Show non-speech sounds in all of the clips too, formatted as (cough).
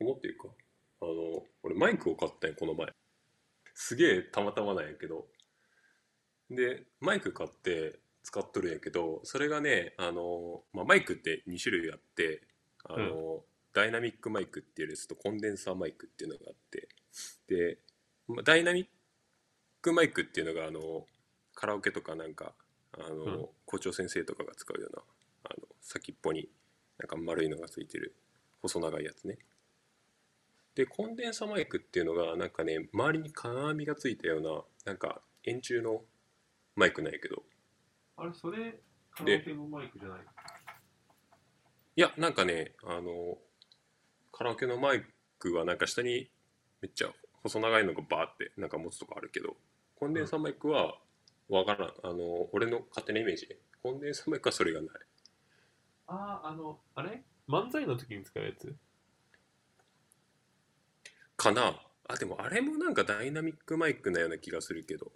このっていうか、あの、俺マイクを買ったんや、この前。すげえたまたまなんやけど。で、マイク買って使っとるんやけど、それがね、あの、まあ、マイクって2種類あって、あの、ダイナミックマイクっていうやつとコンデンサーマイクっていうのがあって、で、まあダイナミックマイクっていうのが、あの、カラオケとかなんか、あの、うん校長先生とかが使うような、あの、先っぽになんか丸いのがついてる細長いやつね。で、コンデンサマイクっていうのが、なんかね、周りに金網がついたような、なんか円柱のマイクなんやけど、あれ、それ、カラオケのマイクじゃないいや、なんかね、あの、カラオケのマイクはなんか下にめっちゃ細長いのがバーってなんか持つとこあるけど、コンデンサマイクはわからん。あの、俺の勝手なイメージね。コンデンサマイクはそれがない。ああ、あの、あれ？漫才の時に使うやつ？かな。あ、でもあれもなんかダイナミックマイクなような気がするけど、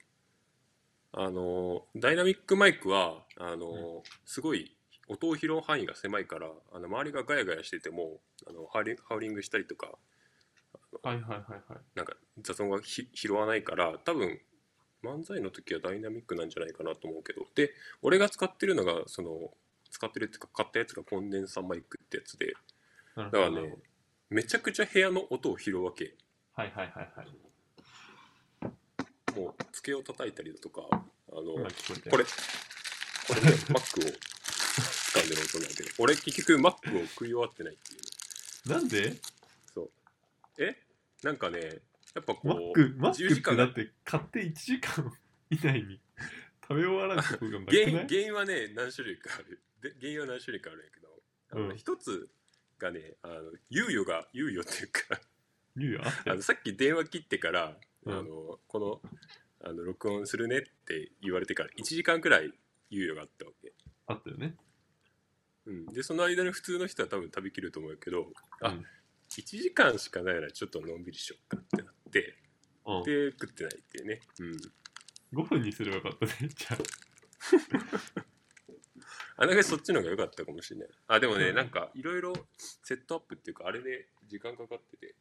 あの、ダイナミックマイクは、あの、すごい音を拾う範囲が狭いから、あの周りがガヤガヤしてても、あのハウリングしたりとか、はいはいはいはい。なんか雑音がひ拾わないから、多分漫才の時はダイナミックなんじゃないかなと思うけど、で、俺が使ってるのが、その、使ってるっていうか買ったやつがコンデンサーマイクってやつで、だからね、めちゃくちゃ部屋の音を拾うわけ。はいはいはいはい。もう机を叩いたりだとか、あの、今聞こえたよこれ、これね、(laughs) Mac を掴んでる音なんだけど、俺結局 Mac を食い終わってないっていうね。なんで？そう。え？なんかね、やっぱこう、マック、マック10時てだって買って1時間 (laughs) 以内に (laughs) 食べ終わらんことがなく原因ない？原因はね、何種類かある。で原因は何種類かあるんやけど、あのうん一つがね、あの猶予が、猶予っていうか、言うよ。あのさっき電話切ってから、うんあのこのあの録音するねって言われてから1時間くらい猶予があったわけ。あったよね。うん、でその間に普通の人は多分食べきると思うけどあ、うん1時間しかないならちょっとのんびりしよっかってなってうん、で食ってないっていうね、うん、5分にすればよかったね。じゃあ。(laughs) あなんかそっちの方が良かったかもしれない。あでもね、うん。なんかいろいろセットアップっていうかあれで時間かかってて、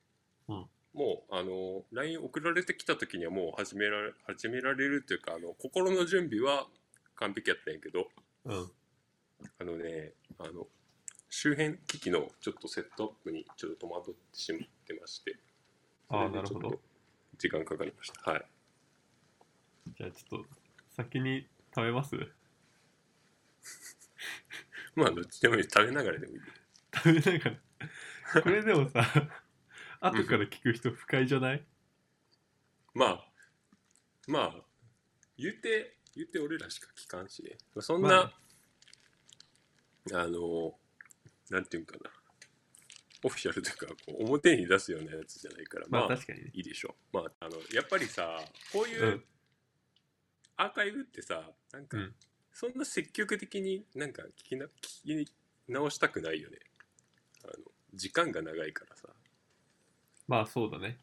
うん。もうあの LINE 送られてきた時にはもう始められ始められるっていうかあの心の準備は完璧やったんやけど。うん。あのねあの周辺機器のちょっとセットアップにちょっと戸惑ってしまってまして。あなるほど。時間かかりました。はい。じゃあちょっと、先に食べます？(laughs) まあどっちでもいい。食べながらでもいい。食べながら。これでもさ、後から聞く人不快じゃない？まあまあ言うて言うて俺らしか聞かんしね。まあそんな、あ、のなんていうんかな。オフィシャルというかこう表に出すようなやつじゃないからまあ、まあ確かにね。いいでしょう。まああのやっぱりさこういう、うん。アーカイブってさなんか、うんそんな積極的になんか聞きな聞き直したくないよねあの時間が長いからさまあそうだね。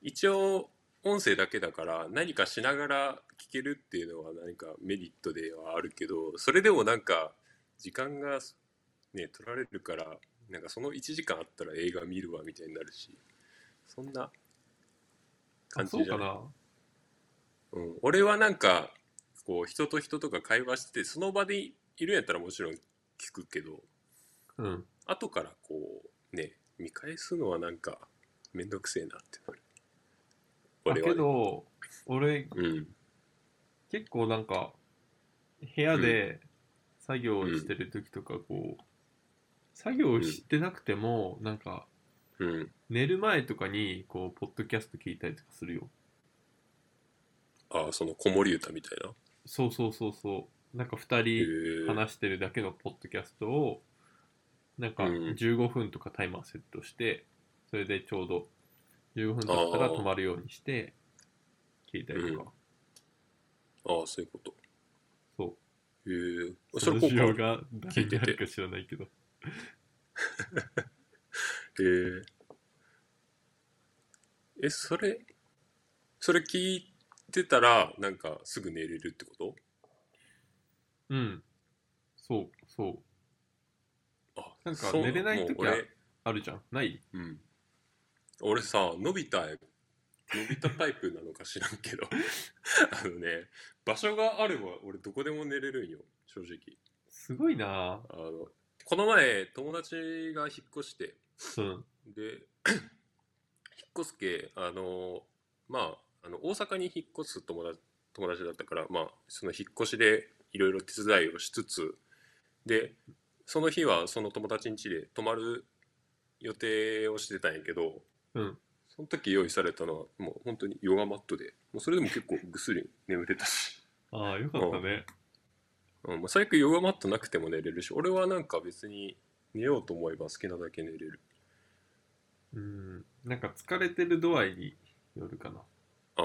一応音声だけだから何かしながら聞けるっていうのは何かメリットではあるけどそれでもなんか時間がね取られるからなんかその1時間あったら映画見るわみたいになるしそんなあ感じじゃない？そうかな。うん、俺はなんかこう人と人とか会話しててその場でいるんやったらもちろん聞くけどうん。後からこうね見返すのはなんかめんどくせえなってなる。だけ俺はね。ど、俺、うん。結構なんか、部屋で作業をしてる時とか、こう、作業してなくても、なんか、うん。寝る前とかに、こう、ポッドキャスト聞いたりとかするよ。ああその子守歌みたいな？そうそうそうそう。なんか二へ人え話してるだけのポッドキャストを、なんかうん15分とかタイマーセットして、それでちょうど15分経ったら止まるようにして、聞いたりとか。ああそういうことそう。へえそそのれ効が誰にあるか知らないけど。(laughs) へええそれそれ聞いてたらなんかすぐ寝れるってこと？うん。そう、そう。あなんかそう寝れない時う俺あるじゃん？ない？うん俺さのび太伸びたタイプなのか知らんけど (laughs) あのね場所があれば俺どこでも寝れるんよ正直すごいなあのこの前友達が引っ越してうん。で (clears throat) 引っ越すけあのまああの大阪に引っ越す友達友達だったからまあその引っ越しでいろいろ手伝いをしつつでその日はその友達ん家で泊まる予定をしてたんやけど、うんその時用意されたのはもう本当にヨガマットでもうそれでも結構ぐっすり眠れたし、ああ、よかったね。うんまあ、最悪ヨガマットなくても寝れるし俺はなんか別に寝ようと思えば好きなだけ寝れるうん。なんか疲れてる度合いによるかな。ああ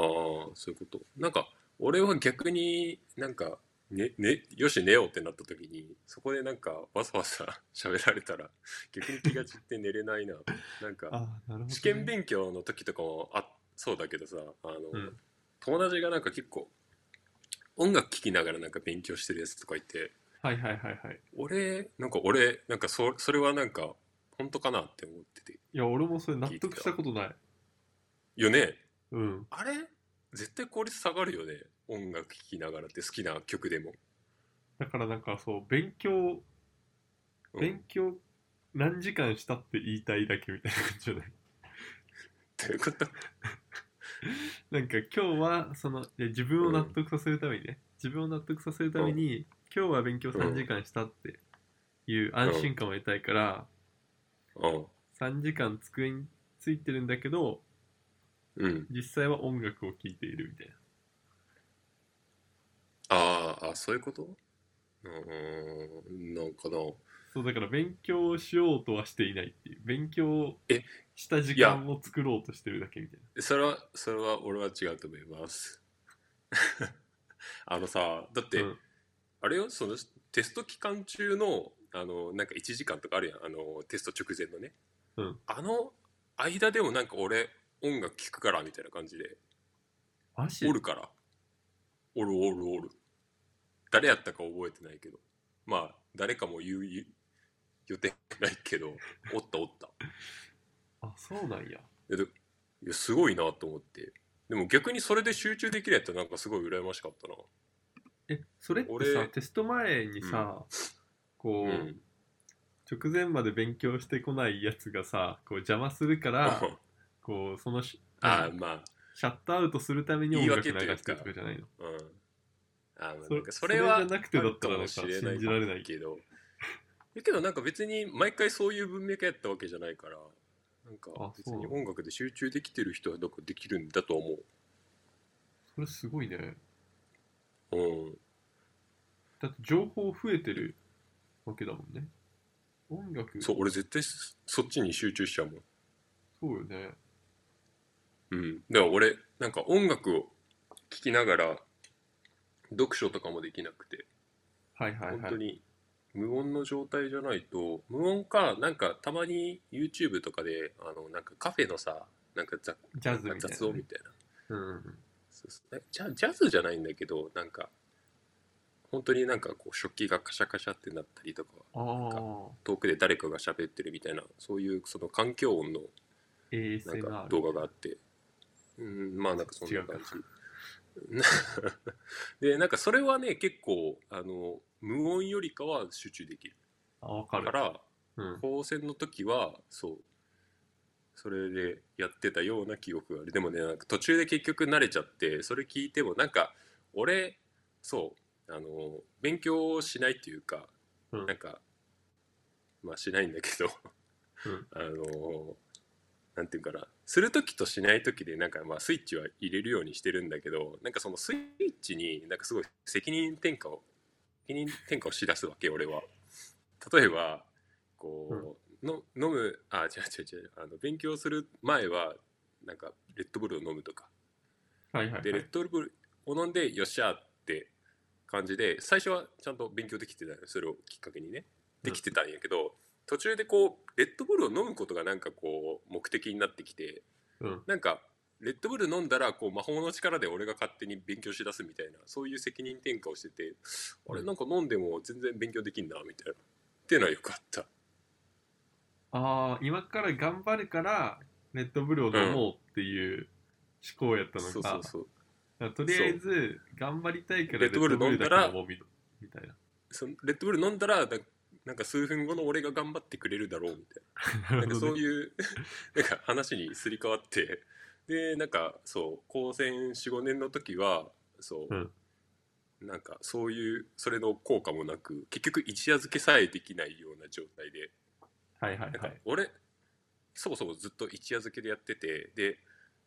そういうことなんか俺は逆になんかねねよし寝ようってなった時にそこでなんかわざわざ (laughs) 喋られたら逆に気が散って寝れないななんかああ、なるほど、ね。試験勉強の時とかもあそうだけどさあの、うん友達がなんか結構音楽聴きながらなんか勉強してるやつとかいてはいはいはいはい。俺なんか俺なんかそそれはなんか本当かなって思ってていや、俺もそれ納得したことない。よねうん。あれ？絶対効率下がるよね。音楽聴きながらって好きな曲でも、だからなんかそう、勉強、うん。勉強何時間したって言いたいだけみたいな感じじゃない？ということ？(laughs) なんか今日はそのいや自分を納得させるためにね、自分を納得させるために、今日は勉強3時間したっていう安心感を得たいから、うん。3時間机についてるんだけどうん。実際は音楽を聴いているみたいな。あーあそういうこと？うーんなんかな。そうだから勉強をしようとはしていないっていう。勉強えした時間を作ろうとしてるだけみたいな。それはそれは俺は違うと思います。(laughs) あのさだって、うん。あれよ？そのテスト期間中のあのなんか1時間とかあるやん。あのテスト直前のね、うん。あの間でもなんか俺音楽聴くからみたいな感じで。マジ？おるから。おるおるおる。誰やったか覚えてないけど。まあ誰かも言う言う予定ないけどおったおった。あそうなんや。いやでいやすごいなと思って。でも逆にそれで集中できるやったらなんかすごい羨ましかったな。えそれってさ俺テスト前にさ、こう、うん。直前まで勉強してこないやつがさこう邪魔するから (laughs) こうそのしああまシャットアウトするために音楽流す言い訳してるとかじゃないの？あうん。あまあそなんかそれはそれじゃなくてだったらなんか信じられないけど。だけど。なんか別に毎回そういう文脈やったわけじゃないからなんかあ別に音楽で集中できてる人はどこできるんだと思それすごいね。ううん。だって情報増えてるわけだもんね。音楽そう俺絶対そそっちに集中しちゃうもん。そうよねうん。だから俺なんか音楽を聴きながら読書とかもできなくて。はいはいはい。本当に無音の状態じゃないと無音かなんかたまに YouTube とかであのなんかカフェのさなんか雑ジャズみたいなね。雑音みたいな。うんうんそうそう。えジャジャズじゃないんだけどなんか本当になんかこう食器がカシャカシャってなったりとかああ遠くで誰かが喋ってるみたいなそういうその環境音のな。んか ASMR 動画があってうんまあなんかそんな感じ。(laughs) でなんかそれはね結構あの無音よりかは集中できる。あわかる。からうん。高専の時はそうそれでやってたような記憶がある。でもねなんか途中で結局慣れちゃってそれ聞いてもなんか俺そうあの勉強しないっていうか、うん。なんかまあしないんだけど、うん。(laughs) あのなんていうかな。する時としない時でなんかまあスイッチは入れるようにしてるんだけどなんかそのスイッチになんかすごい責任転嫁を責任転嫁をしだすわけ俺は。例えばこう、の飲むあ違う違う違うあの勉強する前はなんかレッドブルを飲むとか。はいはいでレッはいドブルを飲んでよっしゃって感じで最初はちゃんと勉強できてたよそれをきっかけにね。できてたんやけど、途中でこうレッドブルを飲むことがなんかこう目的になってきてうん。なんかレッドブル飲んだらこう魔法の力で俺が勝手に勉強しだすみたいなそういう責任転嫁をしてて、あれなんか飲んでも全然勉強できんなみたいな。っていうのはよかった。ああ今から頑張るからレッドブルを飲もうっていう思考やったのそうが、そうそう。だからとりあえず頑張りたいからレッドブル飲んだらみみたいな。レッドブル飲んだらななんか数分後の俺が頑張ってくれるだろうみたいな (laughs) なんかそうう。い (laughs) うなんか話にすり替わってでなんかそう高専45年の時はそう、うんなんかそういうそれの効果もなく結局一夜漬けさえできないような状態ではいはいなんかはい。俺そもそもずっと一夜漬けでやっててで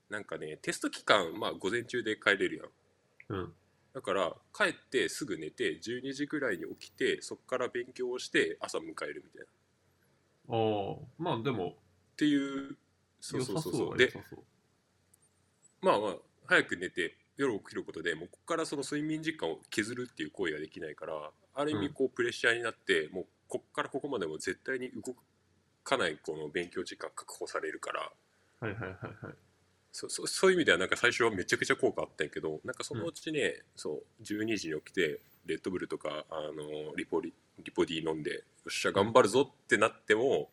なんかねテスト期間まあ午前中で帰れるやんうん。だから帰ってすぐ寝て12時ぐらいに起きてそこから勉強をして朝迎えるみたいなっああ、まあでも、ていうそうそううそうそうで。まあまあ早く寝て夜起きることでもうここからその睡眠時間を削るっていう行為ができないからある意味こうプレッシャーになって、もうこっからここまでも絶対に動かないこの勉強時間確保されるからはいはいはいはい。そ (laughs) そそういう意味ではなんか最初はめちゃくちゃ効果あったんやけどなんかそのうちね、そう12時に起きてレッドブルとかあのリポリリポディ飲んでよっしゃ頑張るぞってなっても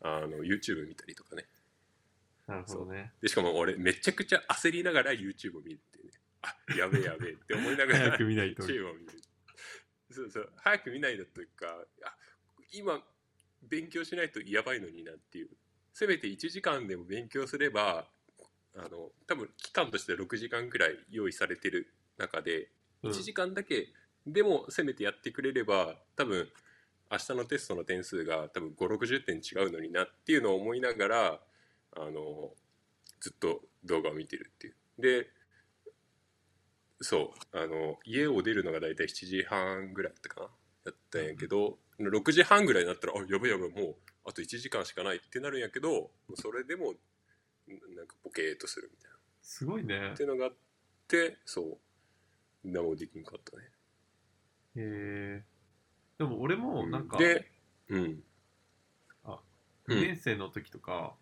あの YouTube 見たりとかね。なるほどね。でしかも俺めちゃくちゃ焦りながら YouTube を見るっていうね。あやべえやべえって思いながら早く見ないと。YouTube を見るそうそう。早く見ないだというかあ今勉強しないとやばいのになっていう。せめて1時間でも勉強すればあの多分期間として6時間くらい用意されてる中でうん。1時間だけでもせめてやってくれれば多分明日のテストの点数が多分560点違うのになっていうのを思いながらあのずっと動画を見てるっていう。でそうあの家を出るのが大体7時半ぐらいだったかなやったんやけど6時半ぐらいになったらあやばいやばいもうあと1時間しかないってなるんやけどそれでもなんかボケーっとするみたいな。すごいね。っ。ていうのがあってそう。何もできんかったね。へえ。でも俺もなんか、でうん。2年生の時とか、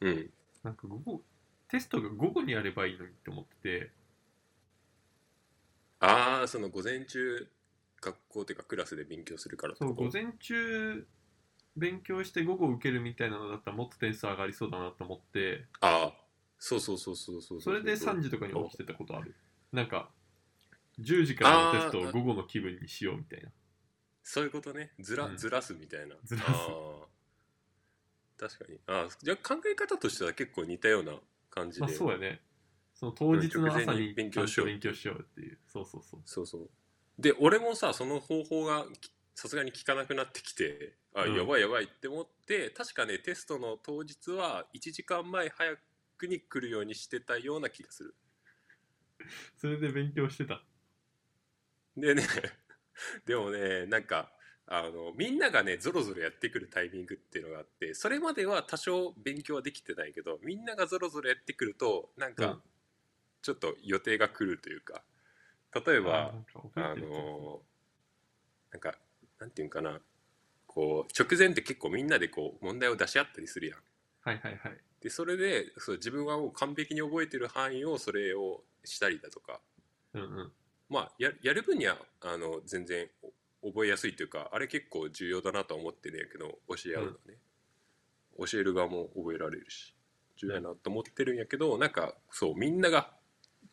うん。なんか午後、テストが午後にやればいいのにって思ってて、ああその午前中学校っていうかクラスで勉強するからってそう、こと午前中勉強して午後受けるみたいなのだったらもっと点数上がりそうだなと思って、ああ。そうそうそうそうそうそれで3時とかに起きてたことある。なんか、10時からのテストを午後の気分にしようみたいな。そういうことね。ずら,、うん。ずらすみたいな。ずらす。確かに。あー。じゃあ考え方としては結構似たような感じで、まあそうやね。その当日の朝にに勉強しよう勉強しようっていう。そうそうそう。そうそう。で俺もさその方法がきさすがに効かなくなってきてあ、うん。やばいやばいって思って確かねテストの当日は1時間前早くに来るようにしてたような気がする。それで勉強してた。でね (laughs) でもねなんかあのみんながねぞろぞろやってくるタイミングっていうのがあってそれまでは多少勉強はできてないけどみんながぞろぞろやってくるとなんうん。かちょっと予定が来るというか例えば、あなんあのなんかなんていうんかなこう直前って結構みんなでこう問題を出し合ったりするやん。はいはいはい。でそれでそう自分はもう完璧に覚えてる範囲をそれをしたりだとかうんうん。まあややる分にはあの全然お覚えやすいというかあれ結構重要だなとは思ってるんやけど教え合うのね、教える側も覚えられるし重要やなと思ってるんやけどなんかそうみんなが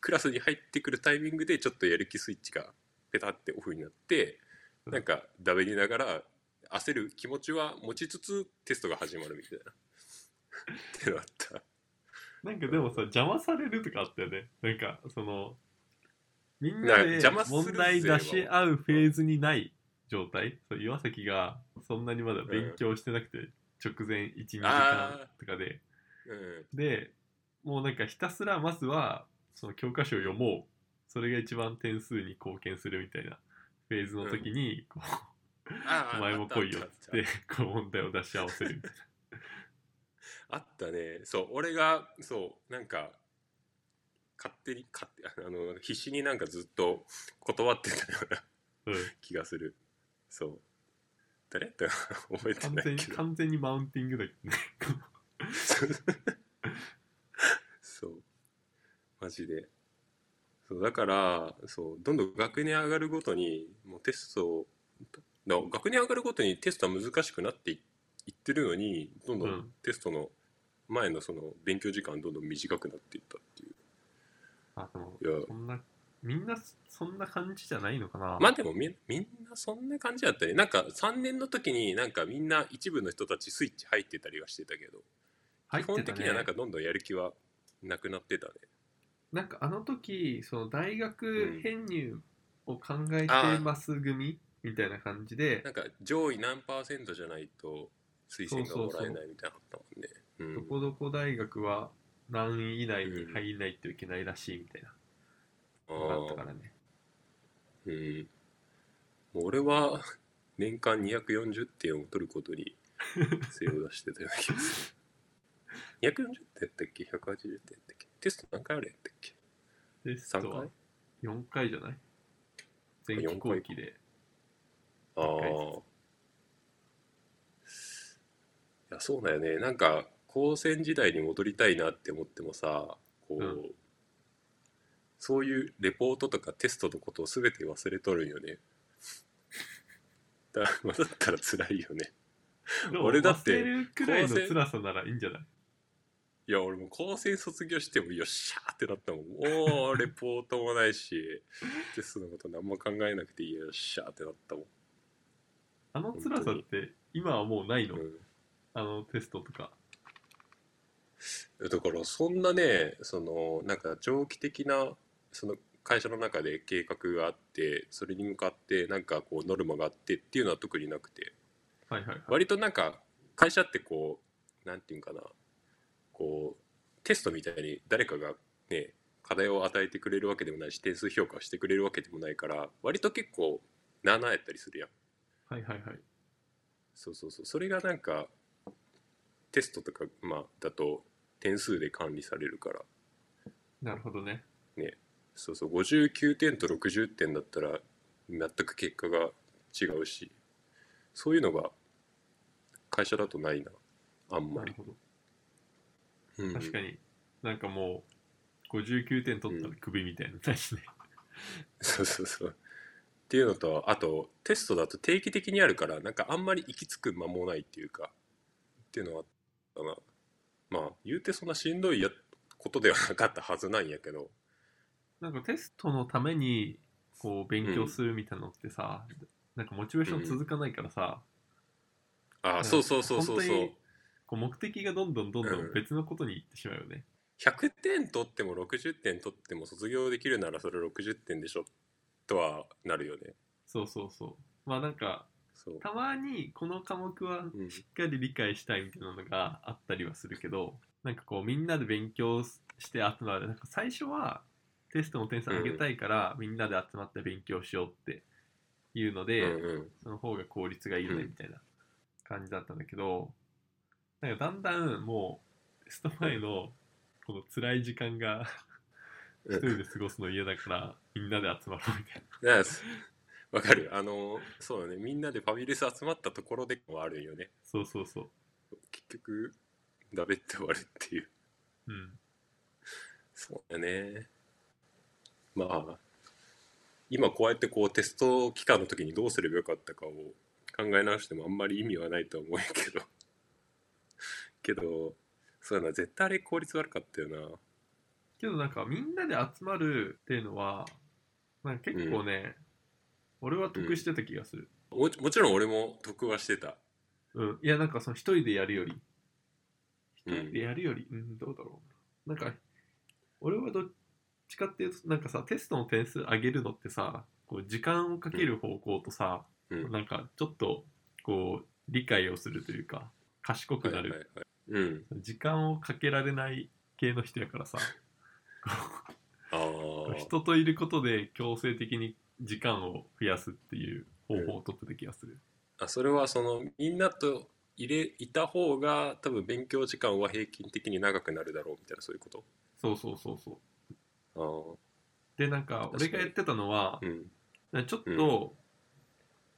クラスに入ってくるタイミングでちょっとやる気スイッチがペタってオフになってうんなんかダメりながら焦る気持ちは持ちつつテストが始まるみたいなってのあったなんかでもさ、邪魔されるとかあったよね。なんか、その、みんななで問題出し合うフェーズにない状態。岩崎がそんなにまだ勉強してなくて、直前1、2時間とかで。うんで、もうなんかひたすらまずは、その教科書を読もう。それが一番点数に貢献するみたいなフェーズの時に、こうあーお前も来いよって、こう問題を出し合わせるみたいあったね。そう俺がそうなんか勝手に勝手あの必死になんかずっと断ってたようなな。うん。気がする。そう。誰って覚えてないけど。完全にマウンティングだけどね。そう。マジで。そうだからそうどんどん学年上がるごとにもうテストをだ学年上がるごとにテストは難しくなっていいってるのにどんどうん。んテストの前のその勉強時間どんどん短くなっていったっていう。あでもいや。そんなみんなそんな感じじゃないのかな。まあでもみみんなそんな感じだったね。なんか3年の時になんかみんな一部の人たちスイッチ入ってたりはしてたけど基本的にはなんかどんどんやる気はなくなってたね。なんかあの時その大う学ん。編入を考えてます組みたいな感じで。なんか上位何パーセントじゃないと推薦がもらえないみたいなのあったもんね。うん。どこどこ大学は何位以内に入らないといけないらしいみたいな。のがあったからねうん。俺は年間240点を取ることに精を出してたような気がする。(laughs) 240点やったっけ？180点やったっけ？テスト何回あるやったっけ？テスト3は回？4回じゃない？前期後期でああ回いやそうだよね。なんか高専時代に戻りたいなって思ってもさこう、うん。そういうレポートとかテストのことを全て忘れとるんよね。だ (laughs) まあだったら辛いよね。俺だって忘れるくらいの辛さならいいんじゃない？いや俺も高専卒業してもよっしゃーってなったもん。もうレポートもないしテストのこと何も考えなくていいよっしゃーってなったもん、あの辛さって今はもうないの、うん。あのテストとか。だからそんなねそのなんか長期的なその会社の中で計画があってそれに向かってなんかこうノルマがあってっていうのは特になくて。はいはいはい。割となんか会社ってこうなんていうんかな。こうテストみたいに誰かがね課題を与えてくれるわけでもないし点数評価をしてくれるわけでもないから割と結構なあなあやったりするやんはいはいはい。そうそうそう。それがなんかテストとかまあだと点数で管理されるから。なるほどね。そうそう。59点と60点だったら全く結果が違うし。そういうのが会社だとないな。あんまり、なるほど。うん、確かに。なんかもう59点取ったらクビみたいな大しね、(laughs) そうそうそうっていうのとあとテストだと定期的にあるからなんかあんまり行き着く間もないっていうかっていうのはあったな。まあ言うてそんなしんどいやことではなかったはずなんやけど。なんかテストのためにこう勉強するみたいなのってさ、なんかモチベーション続かないからさ、ああそうそうそうそうそう。こう目的がどんどんどんどうん。ん別のことに行ってしまうよね、100点取っても60点取っても卒業できるならそれ60点でしょとはなるよね。そうそうそう。まあなんかそう。たまにこの科目はうん。しっかり理解したいみたいなのがあったりはするけど、なんかこうみんなで勉強して集まる。なんか最初はテストの点数上げたいから、みんなで集まって勉強しようっていうので、うんうん。その方が効率がいいよねうんみたいな感じだったんだけど、なんかだんだんもうテスト前のこの辛い時間がうん一人で過ごすの嫌だからみんなで集まろうみたいな。わかる。あのそうだね。みんなでファミレス集まったところでもあるんよね。そうそうそう。結局ダメって終わるっていう。うん。そうだね。まあ今こうやってこうテスト期間の時にどうすればよかったかを考え直してもあんまり意味はないとは思うけど。けどそうだな。絶対あれ効率悪かったよなけどなんかみんなで集まるっていうのはなんか結構ね、俺は得してた気がする。ももちろん俺も得はしてた。うん。いやなんかその一人でやるより、うん一人でやるより、うん、どうだろう。な。なんか、俺はどっちかっていうと、なんかさ、テストの点数上げるのってさ、こう時間をかける方向とさ、うん。なんかちょっとこう理解をするというか、賢くなる、はいはいはい。うん。時間をかけられない系の人やからさ、人といることで強制的に時間を増やすっていう方法を取ってた気がする。あそれはそのみんなと入れいた方が多分勉強時間は平均的に長くなるだろうみたいなそういうこと？そうそうそうそう。ああで、なんか俺がやってたのは、うんちょっと、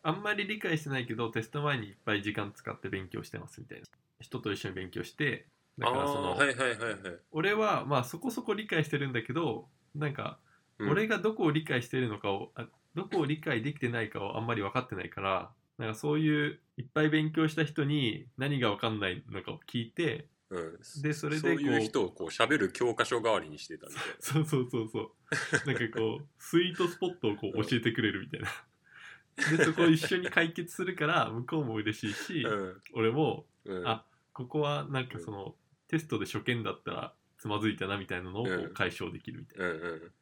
あんまり理解してないけど、テスト前にいっぱい時間使って勉強してますみたいな。人と一緒に勉強して、だからその、はいはいはいはい、俺はまあそこそこ理解してるんだけど、なんか、うん。俺がどこを理解してるのかをあどこを理解できてないかをあんまり分かってないからなんかそういういっぱい勉強した人に何が分かんないのかを聞いてうん、でそれでそういうこう人をこう喋る教科書代わりにしてたみたいそうそうそうそう。なんかこうスイートスポットをこう教えてくれるみたいな。でそこを一緒に解決するから向こうも嬉しいし、な。うん。俺もうん、あここはなんかその、テストで初見だったらつまずいたなみたいなのをこううん。解消できるみたいな、うんうん、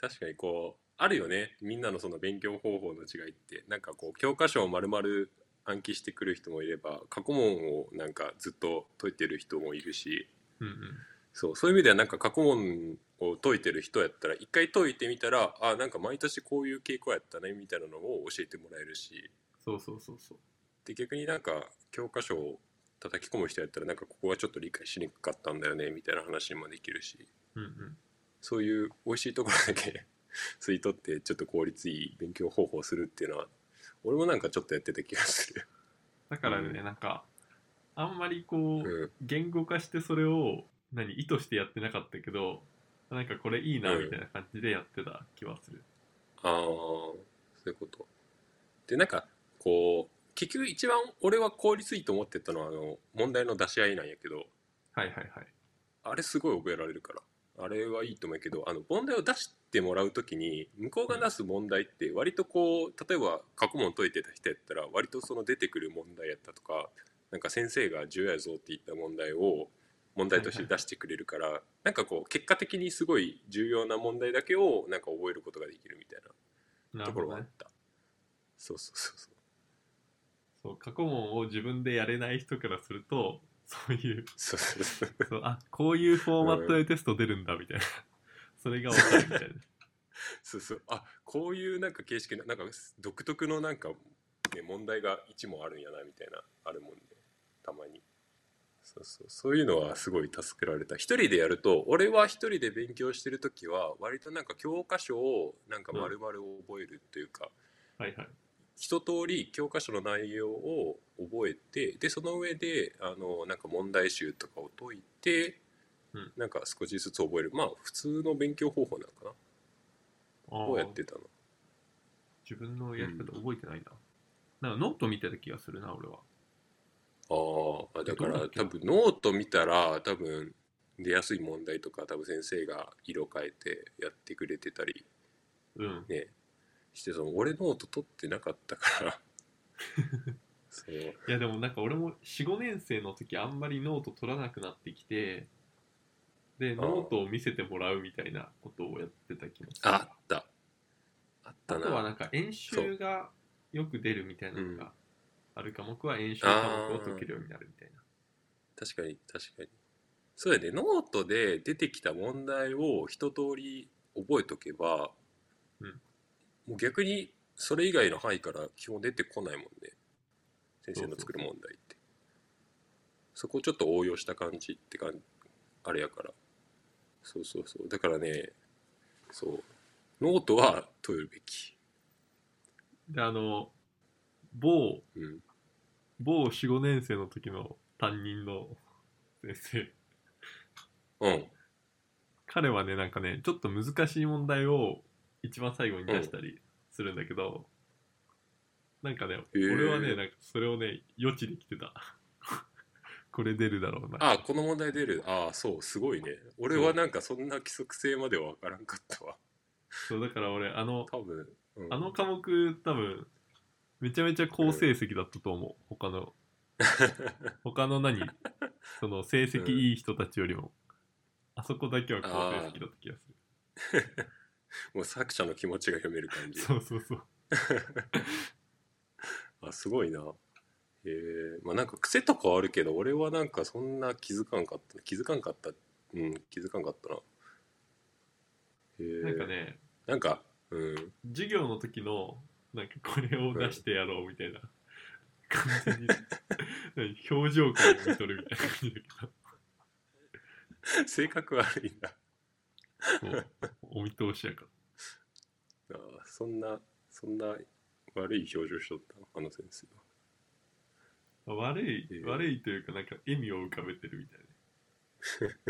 確かにこうあるよね。みんなのその勉強方法の違いって。なんかこう教科書を丸々暗記してくる人もいれば過去問をなんかずっと解いてる人もいるし。うんうん。そうそういう意味ではなんか過去問を解いてる人やったら一回解いてみたらあなんか毎年こういう傾向やったねみたいなのを教えてもらえるし。そうそうそうそう。で逆になんか教科書を叩き込む人やったらなんかここはちょっと理解しにくかったんだよねみたいな話もできるし。うんうん。そういう美味しいところだけ (laughs) 吸い取ってちょっと効率いい勉強方法をするっていうのは俺もなんかちょっとやってた気がする。だからね、うん。なんかあんまりこう、うん。言語化してそれを何意図してやってなかったけどなんかこれいいなうんみたいな感じでやってた気はする、ああそういうこと。でなんかこう結局一番俺は効率いいと思ってたのはあの問題の出し合いなんやけど。はいはいはい。あれすごい覚えられるから。あれはいいと思うけどあの問題を出してもらう時に向こうが出す問題って割とこう例えば過去問解いてた人やったら割とその出てくる問題やったとかなんか先生が重要やぞって言った問題を問題として出してくれるから、なんかこう結果的にすごい重要な問題だけをなんか覚えることができるみたいなところはあった。そうそうそうそう。そう過去問を自分でやれない人からするとそういうそう。そうそうそうあこういうフォーマットでテスト出るんだみたいな。(laughs) それが分かるみたいな。そうそう。あこういうなんか形式のなんか独特のなんか、ね、問題が一問あるんやなみたいなあるもんで。たまに。そうそう。そういうのはすごい助けられた。一人でやると俺は一人で勉強してる時は割となんか教科書をなんか丸々覚えるというか、はいはい一通り教科書の内容を覚えてでその上であのなんか問題集とかを解いて、うん。なんか少しずつ覚える。まあ普通の勉強方法なのかな。あー。どうやってたの？自分のやり方覚えてないな、なんかノート見てた気がするな俺は。ああだから多分ノート見たら多分出やすい問題とか多分先生が色変えてやってくれてたりうん。ねしてその俺ノート取ってなかったから。(laughs) そういやでもなんか俺も45年生の時あんまりノート取らなくなってきてでノートを見せてもらうみたいなことをやってた気もする。あった。あったな。あとはなんか演習がよく出るみたいなのがある科目は演習科目を解けるようになるみたいな。確かに確かに。そうやねノートで出てきた問題を一通り覚えとけば、うんもう逆にそれ以外の範囲から基本出てこないもんね。先生の作る問題って。そこをちょっと応用した感じって感じあれやから。そうそうそう。だからねそう。ノートは取るべき。であの某うん。某45年生の時の担任の先生。うん。彼はねなんかねちょっと難しい問題を一番最後に出したりするんだけど、なんかね、ー。俺はねなんかそれをね予知できてた。(laughs) これ出るだろうな。あこの問題出る。ああそうすごいね。俺はなんかそんな規則性までは分からんかったわ。そうだから俺あの多分、うん。あの科目多分めちゃめちゃ好成績だったと思う。他の (laughs) 他の何？その成績いい人たちよりも、あそこだけは好成績だった気がする (laughs) (laughs) もう作者の気持ちが読める感じ。そうそうそう。(laughs) あすごいな。えー、まあなんか癖とかはあるけど俺はなんかそんな気づかんかった。気づかんかった。うん気づかんかったな。えー、なんかねなんかうん。授業の時のなんかこれを出してやろうみたいな。(laughs) 感じに何表情から読み取るみたいな感じだけ性格悪いんだどもう (laughs) お見通しやかあーそんなそんな悪い表情しとったのあの先生は。ら悪い、えー。悪いというかなんか笑みを浮かべてるみたいな。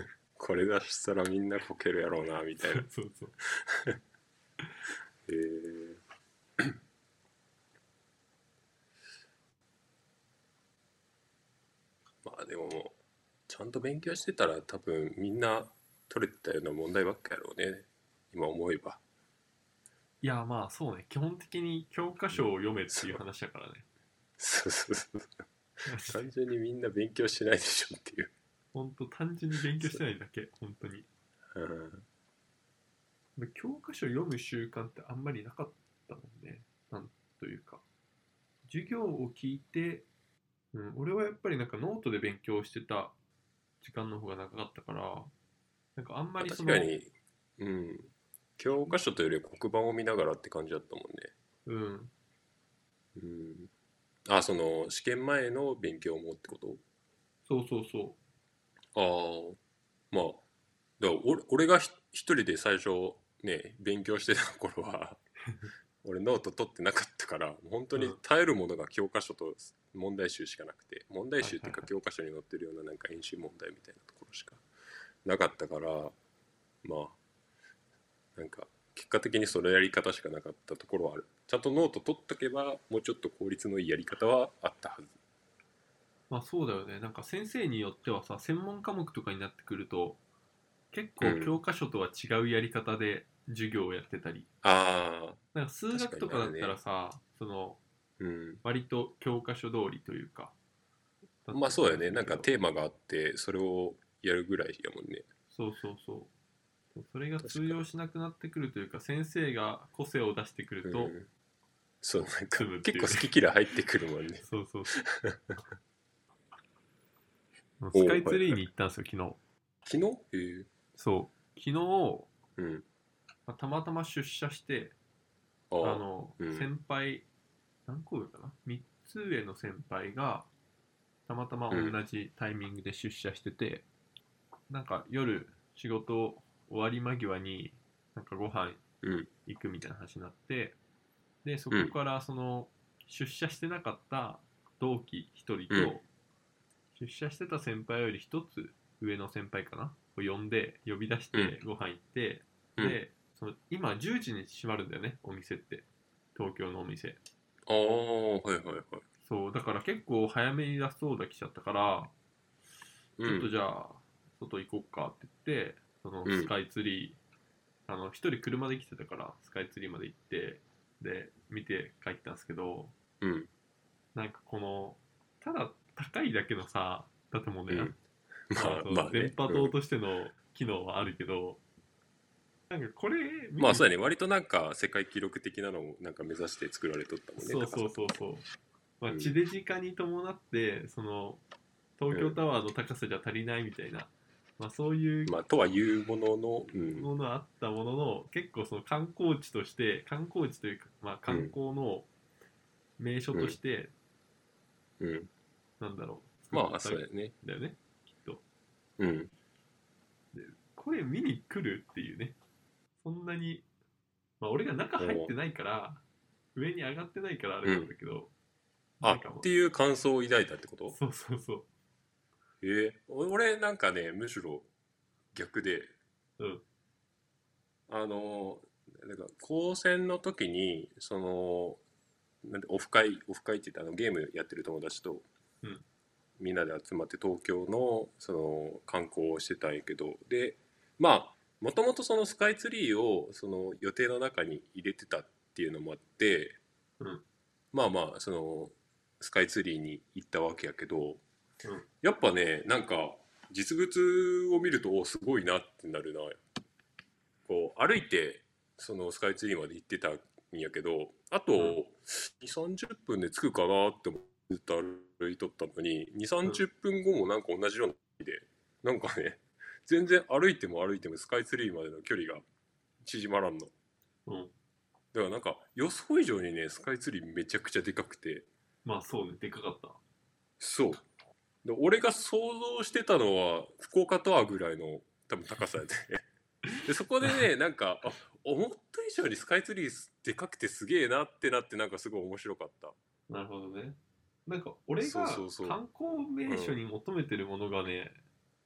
(laughs) これ出したらみんなこけるやろうなみたいな。(laughs) そうそう。えー。(coughs) まあでももうちゃゃんと勉強してたら多分みんな取れてたような問題ばっかやろうね。今思えば。いやまあそうね。基本的に教科書を読めっていう話だからね。そうそうそう。単純にみんな勉強しないでしょっていう、本当単純に勉強してないだけ本当に。うん、教科書読む習慣ってあんまりなかったもんね。なんというか。授業を聞いて、うん、俺はやっぱりなんかノートで勉強してた時間の方が長かったからなんかあんまりその確かに。うん。教科書というよりは黒板を見ながらって感じだったもんね。うん。うん。あその試験前の勉強もってこと？そうそうそああまあだから俺俺がひ一人で最初ね勉強してた頃は (laughs) 俺ノート取ってなかったから本当に頼れるものが教科書と問題集しかなくて問題集っていうか教科書に載ってるようななんか演習問題みたいなところしかなかったからまあなんか結果的にそのやり方しかなかったところはある。ちゃんとノート取っとけばもうちょっと効率のいいやり方はあったはず。うまあそうだよね。なんか先生によってはさ専門科目とかになってくると結構うん教科書とは違うやり方で授業をやってたり、ああなんか数学とかだったらさ、そのうん。割と教科書通りというかまあそうだよね。なんかーテーマがあってそれをやるぐらいやもんね。そうそうそう。それが通用しなくなってくるというか先生が個性を出してくると、うん。そうなんか結構好き嫌い入ってくるもんね。(laughs) そうそうそう。(laughs) スカイツリーに行ったんですよ昨日。昨日？ええそう。昨日うん。まあたまたま出社してあの、うん。先輩何個上かな？3つ上の先輩がたまたま同じタイミングで出社してて、なんか夜仕事終わり間際になんかご飯うん。行くみたいな話になってでそこからその出社してなかった同期1人と、うん。出社してた先輩より1つ上の先輩かな？を呼んで呼び出してご飯行って、うん。でその今10時に閉まるんだよねお店って。東京のお店。ああはいはいはい。そうだから結構早めに出そうだ来ちゃったから、うん。ちょっとじゃあ外行こっかって言ってそのうん。スカイツリー、あの一人車で来てたからスカイツリーまで行ってで見て帰ったんですけどうん。なんかこのただ高いだけのさ建物や、うん。(laughs) まあそうまあね。電波塔としての機能はあるけど、なんかこれうんまあそうやね。割となんか世界記録的なのをなんか目指して作られとったもんねそうそうそうそう、まあ、うん。地デジ化に伴ってその東京タワーの高さじゃ足りないみたいな、まあ、そういうまあとはいうもののうん。ものはあったものの結構その観光地として観光地というか、まあ、観光の名所として、うん。なんだろうまあそうやねんだよねきっと。うん。これ見に来るっていうねそんなにまあ俺が中入ってないから上に上がってないからあれなんだけど、なあんかも。っていう感想を抱いたってこと？そうそうそうええ俺なんかねむしろ逆で、うん。あのなんか高専の時にそのなんでオフ会オフ会って言ってあのゲームやってる友達と、うん。みんなで集まって東京のその観光をしてたんやけど。でまあもともとそのスカイツリーをその予定の中に入れてたっていうのもあって、うん。まあまあそのスカイツリーに行ったわけやけど、うんやっぱねなんか実物を見るとおすごいなってなるな。こう歩いてそのスカイツリーまで行ってたんやけどあと、うん。2 3 0分で着くかなって思って歩いとったのに2 3 0分後もなんか同じような距離でなんかね全然歩いても歩いてもスカイツリーまでの距離が縮まらんの。うん。だからなんか予想以上にねスカイツリーめちゃくちゃでかくて。まあそうねでかかった。そうで俺が想像してたのは福岡タワーぐらいの多分高さで。(laughs) でそこでね (laughs) なんかあ思った以上にスカイツリーでかくてすげえなってなってなんかすごい面白かった。なるほどね。なんか俺が観光名所に求めてるものがね、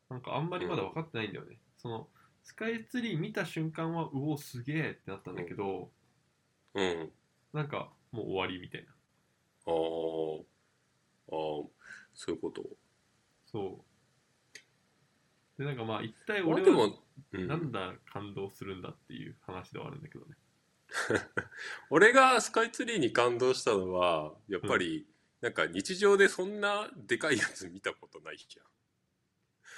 なんかあんまりまだ分かってないんだよね、そのスカイツリー見た瞬間はうおすげえってなったんだけど、うん。なんかもう終わりみたいな。あー。あー。そういうことそう。でなんかまあ一体まあ俺はでも、うん。なんだ感動するんだっていう話ではあるんだけどね。(laughs) 俺がスカイツリーに感動したのはやっぱり、なんか日常でそんなでかいやつ見たことないじゃん。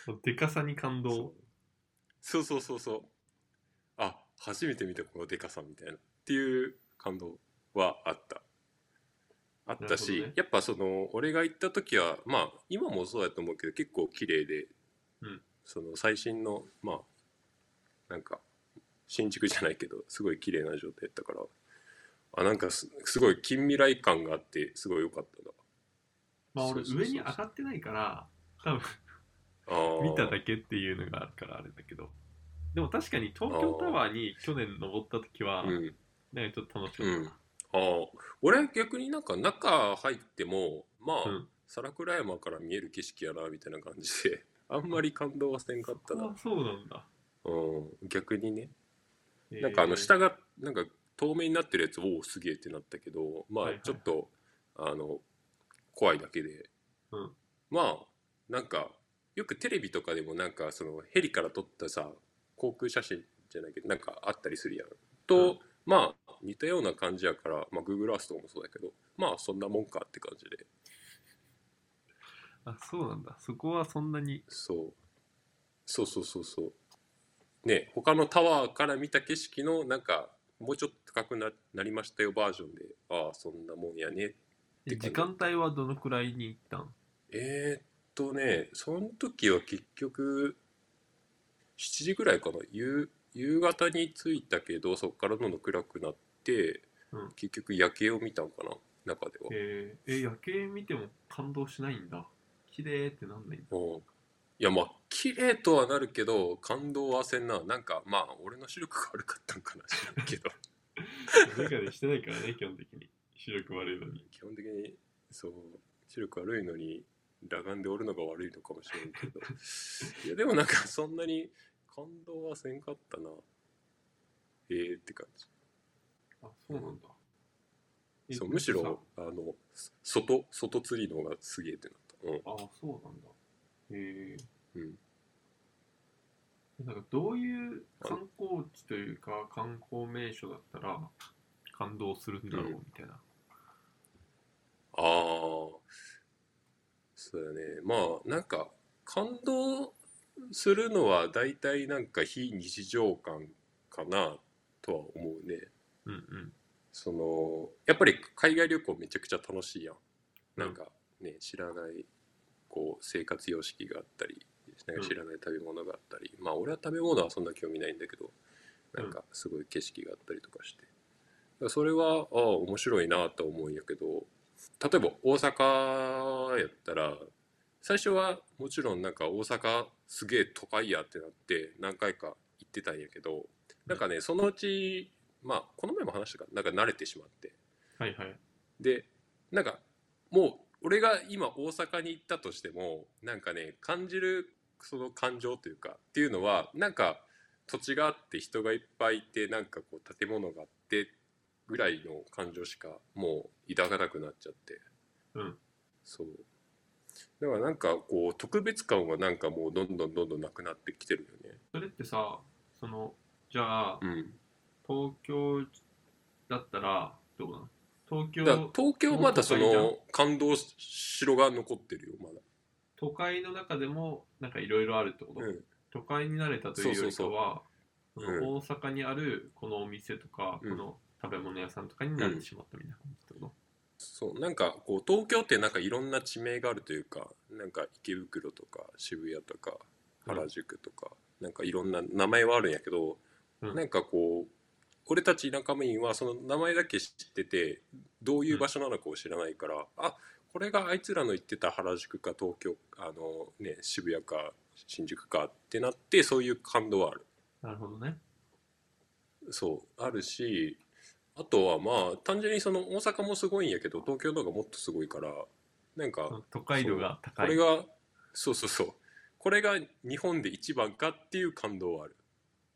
そのでかさに感動？そう。そうそうそうあ初めて見たこのでかさみたいな。っていう感動はあったあったし、ねやっぱその俺が行った時はまあ今もそうだと思うけど結構綺麗で、うん。その最新のまあなんか新築じゃないけどすごい綺麗な状態だったからあなんかすすごい近未来感があってすごい良かったな。まあ俺上に上がってないから多分見ただけっていうのがあるからあれだけど。でも確かに東京タワーに去年登った時はうん。なんかちょっと楽しかったな、うんああ俺逆になんか中入ってもまあ、うん。皿倉山から見える景色やなみたいな感じで (laughs) あんまり感動はせんかったな。あ、そうなんだ、うん、逆にね。えー。なんかあの下がなんか透明になってるやつおおすげえってなったけどまあはいはい。ちょっと、あの怖いだけで、うん。まあなんかよくテレビとかでもなんかそのヘリから撮ったさ航空写真じゃないけどなんかあったりするやん。と、うんまあ似たような感じやから、まあ、Google Earth とかもそうだけどまあそんなもんかって感じで。あそうなんだ。そこはそんなに。そう。そうそうそうそう。ね他のタワーから見た景色のなんかもうちょっと高くななりましたよバージョンでああそんなもんやね。え時間帯はどのくらいに行ったん？えー、っとねその時は結局7時ぐらいかな？夕夕方に着いたけどそこからどんどん暗くなって、うん。結局夜景を見たんかな中では、えー、え夜景見ても感動しないんだ。綺麗ってなんないんだ。うん。いやまあ綺麗とはなるけど感動はせんな。なんかまあ俺の視力が悪かったんかな知らんけど。メガネしてないからね基本的に。視力悪いのに。基本的にそう視力悪いのに裸眼でおるのが悪いのかもしれんけど。(laughs) いやでもなんかそんなに感動はせんかったな。ええって感じ。あそうなんだ。えそうむしろあの外外釣りの方がすげえってなった。うん。あそうなんだ。へえうん。なんかどういう観光地というか観光名所だったら感動するんだろううん。みたいな、ああそうだね。まあなんか感動するのは大体なんか非日常感かなとは思うね。うんうん。そのやっぱり海外旅行めちゃくちゃ楽しいやん。なんかね知らないこう生活様式があったりなん。か知らない食べ物があったり、まあ俺は食べ物はそんな興味ないんだけどなんかすごい景色があったりとかして。それはああ面白いなと思うんやけど例えば大阪やったら最初はもちろんなんか大阪すげえ都会やってなって何回か行ってたんやけどなんかねそのうちまあこの前も話したかなんか慣れてしまって。はいはい。でなんかもう俺が今大阪に行ったとしてもなんかね感じるその感情というかっていうのはなんか土地があって人がいっぱいいてなんかこう建物があってぐらいの感情しかもう抱かなくなっちゃって。うん。そうだからなんかこう特別感はなんかもうどんどんどんどんなくなってきてるよね。それってさそのじゃあ、うん。東京だったらどうなの？東京東京まだその感動城が残ってるよまだ。都会の中でもなんかいろいろあるってこと、うん。都会に慣れたというよりかは大阪にあるこのお店とか、うん。この食べ物屋さんとかになってしまったみたいな感そうなんかこう東京ってなんかいろんな地名があるというかなんか池袋とか渋谷とかうん。原宿とか、なんかいろんな名前はあるんやけど、うん。なんかこう俺たち田舎民はその名前だけ知っててどういう場所なのかを知らないから、あこれがあいつらの言ってた原宿か東京あのね渋谷か新宿かってなってそういう感動はある。となるほどね。そうあるしあとはまあ単純にその大阪もすごいんやけど東京の方がもっとすごいからなんか都会度が高い。これがそうそうそう。これが日本で一番かっていう感動はある。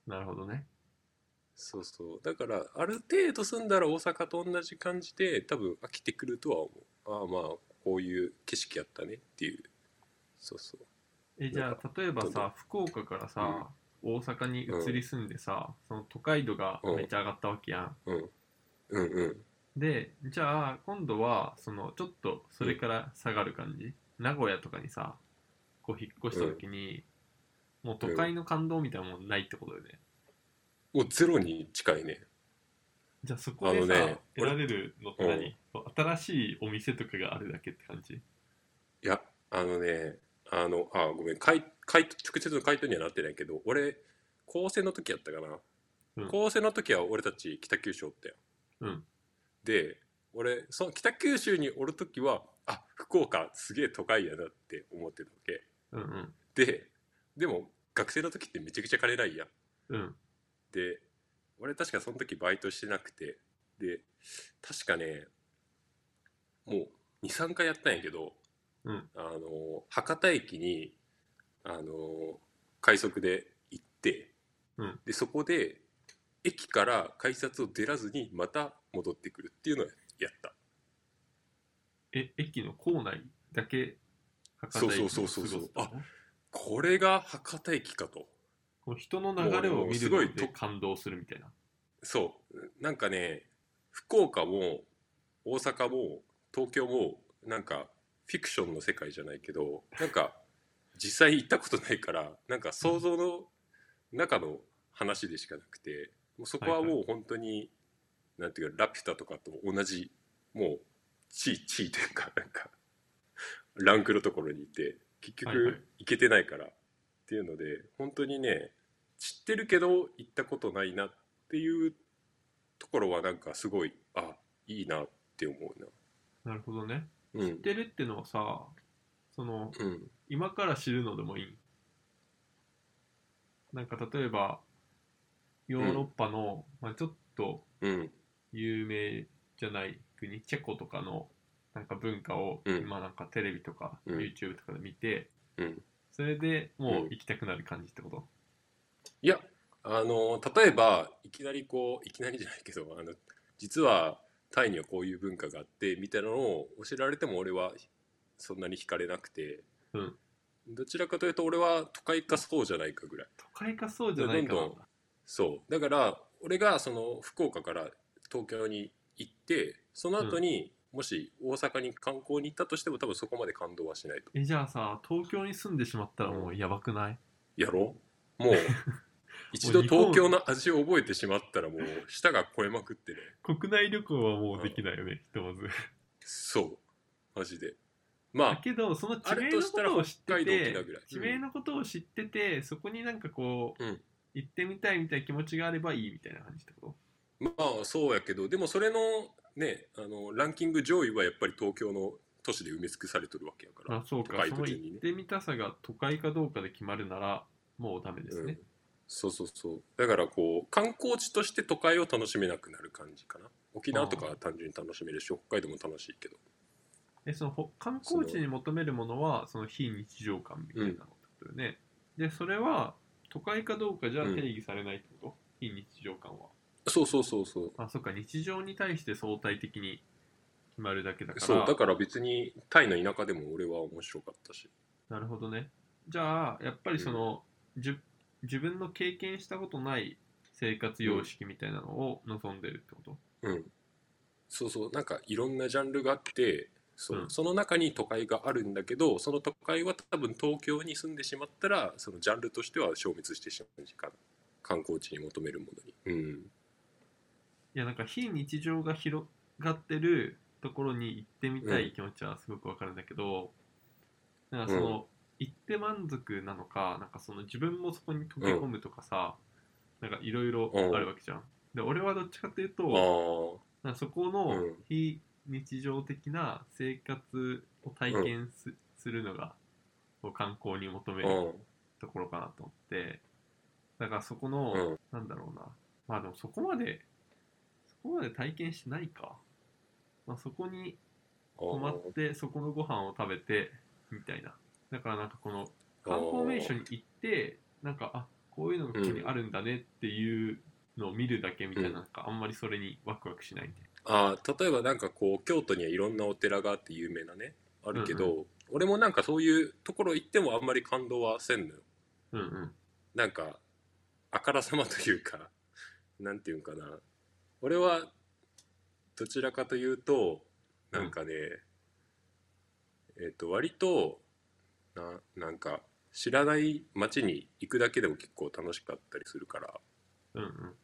なるほどね。そうそう。だからある程度住んだら大阪と同じ感じで多分飽きてくるとは思う。ああまあこういう景色やったねっていう。そうそう。えじゃあ例えばさ福岡からさ、大阪に移り住んでさ、その都会度がめっちゃ上がったわけやん、うんうんうん。でじゃあ今度はそのちょっとそれから下がる感じ、名古屋とかにさこう引っ越した時に、もう都会の感動みたいなもんないってことよね、もうゼロに近いね。じゃあそこでさ、あのね得られるのって何、新しいお店とかがあるだけって感じ？いやあのねあのあごめん。回回直接の回答にはなってないけど俺高専の時やったかな、うん。高専の時は俺たち北九州おったようん。で俺その北九州におる時はあ福岡すげえ都会やなって思ってたわけ。うんうん。ででも学生の時ってめちゃくちゃ金ないやん。うん。で俺確かその時バイトしてなくてで確かねもう23回やったんやけど、うん。あの博多駅にあの快速で行って、うん。でそこで駅から改札を出らずにまた戻ってくるっていうのをやった。え駅の構内だけ博多駅そうそうそうそうに過ごすのこれが博多駅かと。こう人の流れを見るので感動するみたいな。そう。なんかね福岡も大阪も東京もなんかフィクションの世界じゃないけどなんか実際行ったことないからなんか想像の中の話でしかなくてもうそこはもう本当に、なんていうかラピュタとかと同じもう地位地位というかなんか (laughs) ランクのところにいて結はいはい。局行けてないからっていうので本当にね知ってるけど行ったことないなっていうところはなんかすごいあいいなって思うな。なるほどね。知っうんてるってのはさそのうん。今から知るのでもいい。なんか例えばヨーロッパの、まあ、ちょっとうん。有名じゃない国チェコとかのなんか文化をうん。今なんかテレビとかうん。YouTube とかで見て、うん。それでもう行きたくなる感じってこと、いやあの例えばいきなりこういきなりじゃないけどあの実はタイにはこういう文化があってみたいなのを教えられても俺はそんなに惹かれなくて、うん。どちらかというと俺は都会かそうじゃないかぐらい。都会かそうじゃないかな。どんどんそう。だから俺がその福岡から東京に行ってその後に、もし大阪に観光に行ったとしても多分そこまで感動はしないと。えじゃあさ東京に住んでしまったらもうやばくない、やろう。もう (laughs) 一度東京の味を覚えてしまったらもう舌が超えまくってね。国内旅行はもうできないよね、ひとまず。そう。マジで。まだあけどその地ある名のとしたらことを知って北海道て沖縄ぐらい。地名のことを知っててそこになんかこう、うん行ってみたいみたいな気持ちがあればいいみたいな感じってこまあそうやけど。でもそれのねあのランキング上位はやっぱり東京の都市で埋め尽くされてるわけやから。とあそうか。その行ってみたさが都会かどうかで決まるならもうダメですね、うん。そうそうそう。だからこう観光地として都会を楽しめなくなる感じかな。沖縄とかは単純に楽しめるし北海道も楽しいけど。えそのほ観光地に求めるものはその非日常感みたいなことよね、でそれは都会かどうかじゃうん。定義されないってこと、非日常感は。そうそうそうそう。あそっか。日常に対して相対的に決まるだけだから。そうだから別にタイの田舎でも俺は面白かったし。なるほどね。じゃあやっぱりその、じゅ自分の経験したことない生活様式みたいなのを望んでるってこと、うん。そうそう。なんかいろんなジャンルがあってそう、うん。その中に都会があるんだけどその都会は多分東京に住んでしまったらそのジャンルとしては消滅してしまう時間観光地に求めるものに。うん。いやなんか非日常が広がってるところに行ってみたい気持ちはすごくわかるんだけど、なんかその、行って満足なのかなんかその自分もそこに溶け込むとかさ、なんかいろいろあるわけじゃん。で俺はどっちかっていうとあなんかそこのうん。非日常的な生活を体験す,、するのが観光に求めあるうん。ところかなと思って。だからそこの、うん。なんだろうな。まあでもそこまでそこまで体験してないか、まあ、そこに泊まってそこのご飯を食べてみたいな。だからなんかこの観光名所に行ってなんかあこういうのがここにあるんだねっていうのを見るだけみたいな,、うんなんかあんまりそれにワクワクしないんであー例えばなんかこう京都にはいろんなお寺があって有名なねあるけど、うん。俺もなんかそういうところ行ってもあんまり感動はせんのよ。うんうん。なんかあからさまというか (laughs) なんていうんかな。俺はどちらかというとなんかね、えっ、と割とななんか知らない街に行くだけでも結構楽しかったりするから。うんうん。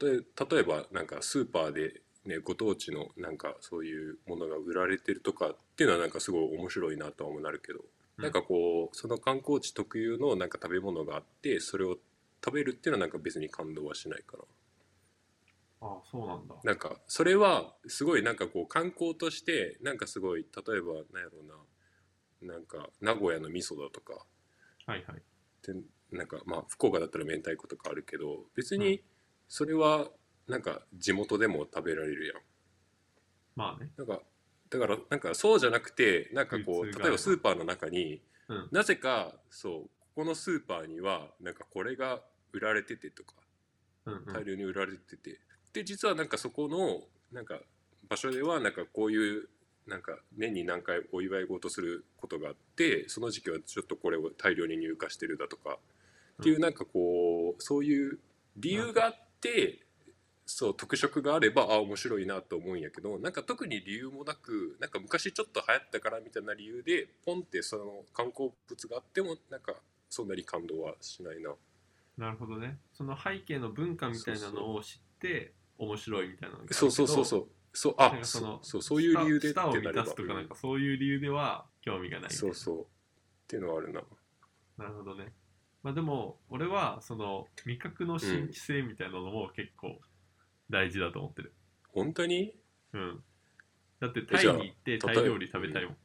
例え例えばなんかスーパーで、ね、ご当地のなんかそういうものが売られてるとかっていうのはなんかすごい面白いなとは思うなるけど、うん。なんかこうその観光地特有のなんか食べ物があってそれを食べるっていうのはなんか別に感動はしないかな。ああそうなんだ。なんかそれはすごいなんかこう観光としてなんかすごい例えばなんやろうななんか名古屋の味噌だとか。はいはい。でなんかまあ福岡だったら明太子とかあるけど別うにそれはなんか地元でも食べられるやん。まあね。なんかだからなんかそうじゃなくてなんかこう例えばスーパーの中にうん。なぜかそうここのスーパーにはなんかこれが売られててとかうんうん。大量に売られてて、で実はなんかそこのなんか場所ではなんかこういうなんか年に何回お祝い事することがあってその時期はちょっとこれを大量に入荷してるだとかっていうなんかこうそういう理由があってそう特色があればあ面白いなと思うんやけどなんか特に理由もなくなんか昔ちょっと流行ったからみたいな理由でポンってその観光物があってもなんかそんなに感動はしないな。なるほどね。その背景の文化みたいなのを知って面白いみたいなそうそうそうそう。そうあそのそうそうそういう理由でってなれば。なんかそういう理由では興味がないそうそう。っていうのはあるな。なるほどね。まあでも俺はその味覚の新規性みたいなのも結構大事だと思ってる。本当に？うん。だってタイに行ってタイ料理食べたいもん。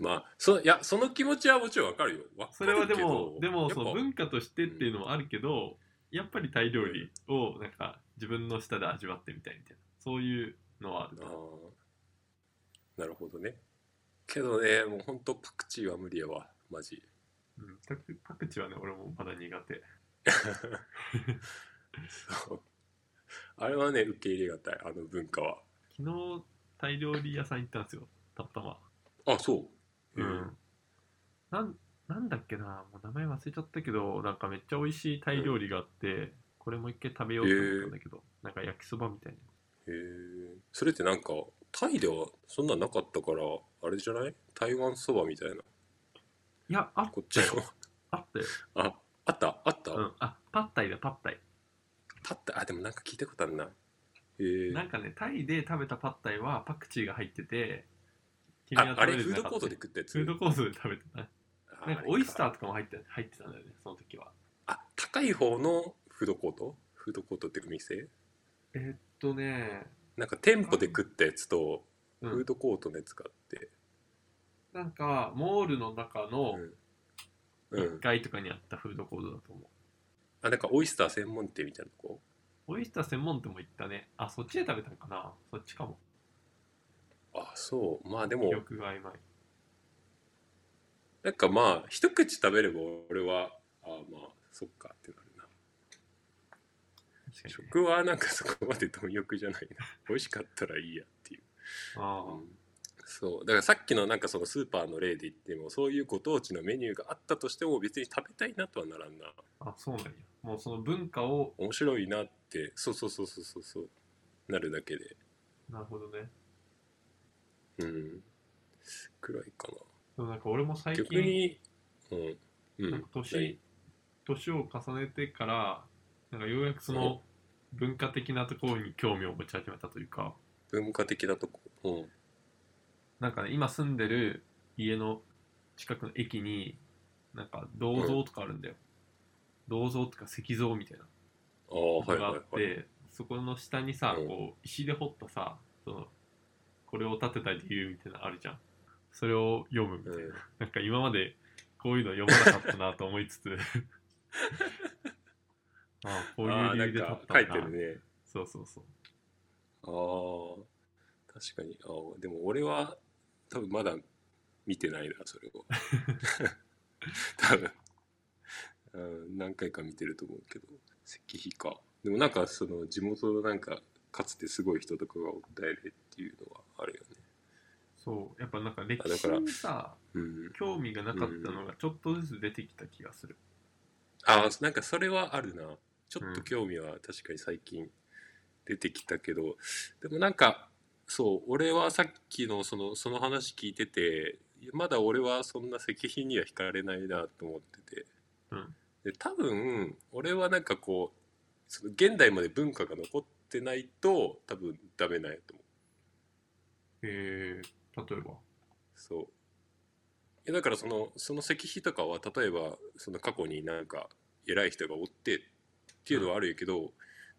まあそいやその気持ちはもちろんわかるよ。わかそれはでるけど。もでもやっぱその文化としてっていうのもあるけどやっぱりタイ料理をなんか自分の舌で味わってみたいみたいな。そういうのはあるあー。なるほどね。けどねもうほんとパクチーは無理やわ。マジ。うん、パクパクチーはね俺もまだ苦手。(laughs) そうあれはね受け入れがたいあの文化は。昨日タイ料理屋さん行ったんですよたったま。あそう。うん。なんなんだっけなもう名前忘れちゃったけどなんかめっちゃ美味しいタイ料理があって、これもう一回食べようと思ったんだけど、なんか焼きそばみたいな。へえ。それってなんかタイではそんなんなかったからあれじゃない？台湾そばみたいな。いやあこっちの。あったよ。(laughs) ああったあった、うん。あパッタイだパッタイパッタあでもなんか聞いたことあるな。へえ。なんかねタイで食べたパッタイはパクチーが入ってて君はああれフードコートで食ったやつ？フードコートで食べてた。あなんかオイスターとかも入って入ってたんだよねその時は。あ高い方のフードコート？フードコートっていう店？えーっとねなんか店舗で食ったやつとうん。フードコートのやつがあって。なんかモールの中のうん、うん。1階とかにあったフードコートだと思う、あなんかオイスター専門店みたいなとこ？オイスター専門店も行ったね。あそっちで食べたのかな？そっちかも。あそう。まあでも記憶が曖昧。なんかまあ一口食べれば俺はあまあそっかってなるな。ね、食はなんかそこまで貪欲じゃないな。美味しかったらいいやっていう。ああ、うんそう。だからさっきのなんかそのスーパーの例で言ってもそういうご当地のメニューがあったとしても別に食べたいなとはならんな。あそうなんや。もうその文化を面白いなって。そうそうそうそうそう。そうなるだけで。なるほどね。うん。くらいかでもなんか俺も最な逆近にうん。うん。年年を重ねてからなんかようやくその文化的なところに興味を持ち始めたというか。文化的なとこ。うんなんかね今住んでる家の近くの駅になんか銅像とかあるんだよ、銅像とか石像みたいな。ああはいのがあって、はいはいそこの下にさ、うん。こう石で掘ったさそのこれを建てた理由みたいなのあるじゃん。それを読むみたいな、うん。なんか今までこういうの読まなかったなと思いつつ。(laughs) ああこういう理由で建あっか書いんだてるね。そうそうそう。ああ確かに。あーでも俺は多分まだ見てないなそれを。(laughs) 多分、うん、何回か見てると思うけど。石碑か。でもなんかその地元のなんかかつてすごい人とかがおったやでっていうのはあるよね。そう。やっぱなんか歴史あだからにさううん、興味がなかったのがちょっとずつ出てきた気がする。あなんかそれはあるな。ちょっと興味は確かに最近出てきたけど、でもなんかそう俺はさっきのそのその話聞いててまだ俺はそんな石碑には惹かれないなと思ってて、うん。で多分俺はなんかこうその現代まで文化が残ってないと多分ダメなんやと思う。えー、例えば？そう。いやだからそのその石碑とかは例えばその過去になんか偉い人がおってっていうのはあるんやけど、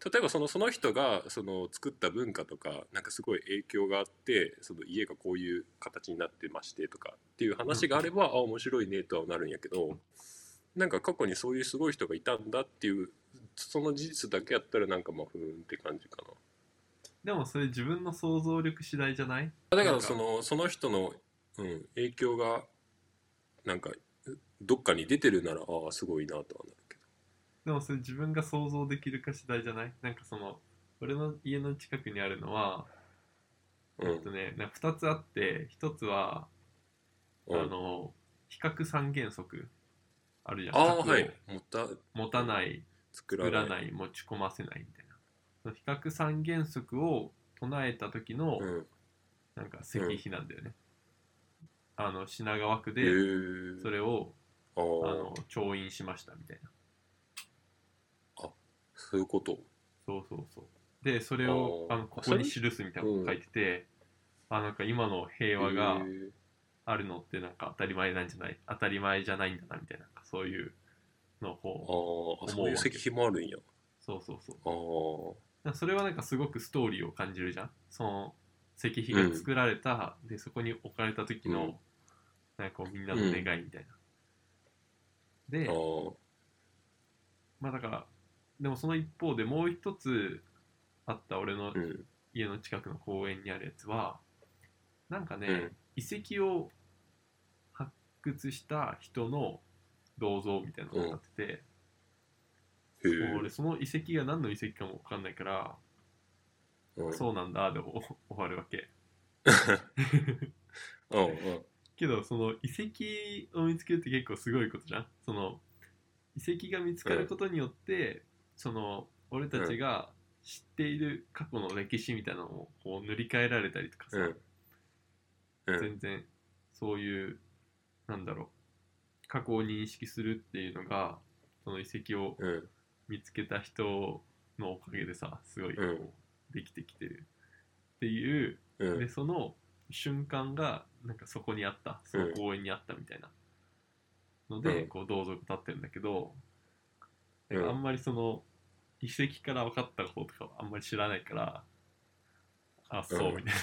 例えばそのその人がその作った文化とかなんかすごい影響があってその家がこういう形になってましてとかっていう話があれば、あ面白いねとはなるんやけどなんか過去にそういうすごい人がいたんだっていうその事実だけやったらなんかまあふーんって感じかな。でもそれ自分の想像力次第じゃない？だからそのその人の、うん、影響がなんかどっかに出てるならああすごいなとはなでもそれ自分が想像できるか次第じゃない？なんかその俺の家の近くにあるのは、ど、うん。えっとねなんか2つあって1つは、うん、あの比較三原則あるじゃん。あはい。持った持たない作らない。持ち込ませないみたいな。その比較三原則を唱えた時のうん。なんか石碑なんだよね、あの品川区へでえそれをあの調印しましたみたいなそういうこと？そうそうそう。でそれをあのここに記すみたいなこと書いてて、あなんか今の平和があるのってなんか当たり前なんじゃない？当たり前じゃないんだなみたいなそういうのをこうああそういう石碑もあるんや。そうそうそう。あそれはなんかすごくストーリーを感じるじゃん？その石碑が作られた、でそこに置かれた時の、うん。なんかこうみんなの願いみたいな、でああまあだからでもその一方でもう一つあった俺のうん。家の近くの公園にあるやつはなんかね、うん。遺跡を発掘した人の銅像みたいなのが立ってて、俺その遺跡が何の遺跡かも分かんないから、うん。そうなんだで (laughs) 終わるわけ。うんうん。けどその遺跡を見つけるって結構すごいことじゃん。その遺跡が見つかることによって、その俺たちが知っている過去の歴史みたいなのをこう塗り替えられたりとかさ、うん。うん。全然そういうなんだろう過去を認識するっていうのがその遺跡をうん。見つけた人のおかげでさすごいこうん。うできてきてる。っていう、うん。でその瞬間がなんかそこにあったその公園にあったみたいなので、うん。こう銅像が立ってるんだけど、あんまりその遺跡から分かったこととかはあんまり知らないからあそううんみたい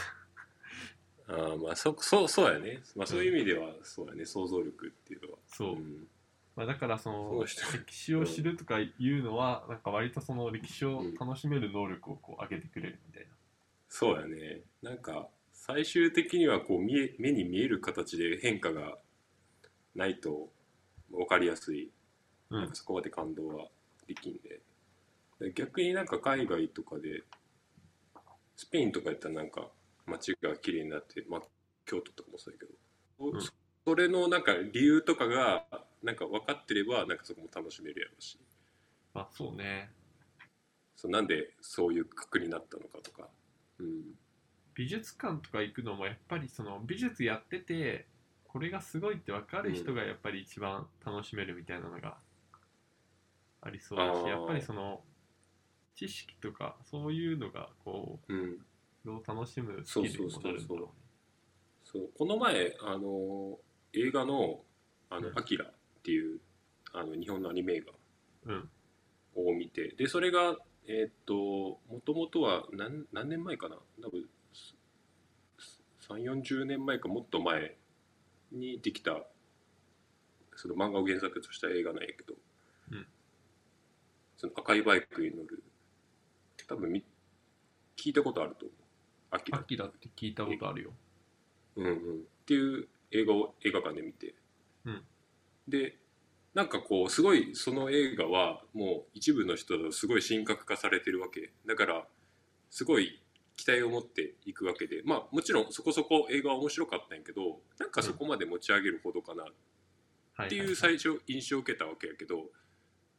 な、ああまあそそうそうやね。まあそういう意味ではそうやね。想像力っていうのは。そう、ん。まあ、だからそその歴史を知るとかいうのはなんか割とその歴史を楽しめる能力をこう上げてくれるみたいな、そうやね。なんか最終的にはこう見え目に見える形で変化がないと分かりやすい、うんなんかそこまで感動はできんで。で逆になんか海外とかでスペインとかやったらなんか街が綺麗になって、まあ、京都とかもそうやけど、うん。それのなんか理由とかがなんか分かってればなんかそこも楽しめるやろうし。まあそうね。そうなんでそういう格になったのかとか、うん、美術館とか行くのもやっぱりその美術やっててこれがすごいって分かる人がやっぱり一番楽しめるみたいなのがありそうだし、やっぱりその知識とかそういうのがこうん、うそれを楽しむスキルにもなるんだろうね。そう。この前あの映画の「あのうん。アキラっていうあの日本のアニメ映うん。画を見てでそれがえーっともともとは何何年前かな？多分3 4 0年前かもっと前にできたその漫画を原作とした映画なんやけど、うんその赤いバイクに乗る多分み聞いたことあると思う。アキラ。アキラって聞いたことあるよ。うんうん、っていう映画を映画館で見て、うん。でなんかこうすごいその映画はもう一部の人だとすごい神格化されてるわけ。だからすごい期待を持っていくわけで。まあもちろんそこそこ映画は面白かったんやけどなんかそこまで持ち上げるほどかなっていう最初印象を受けたわけやけど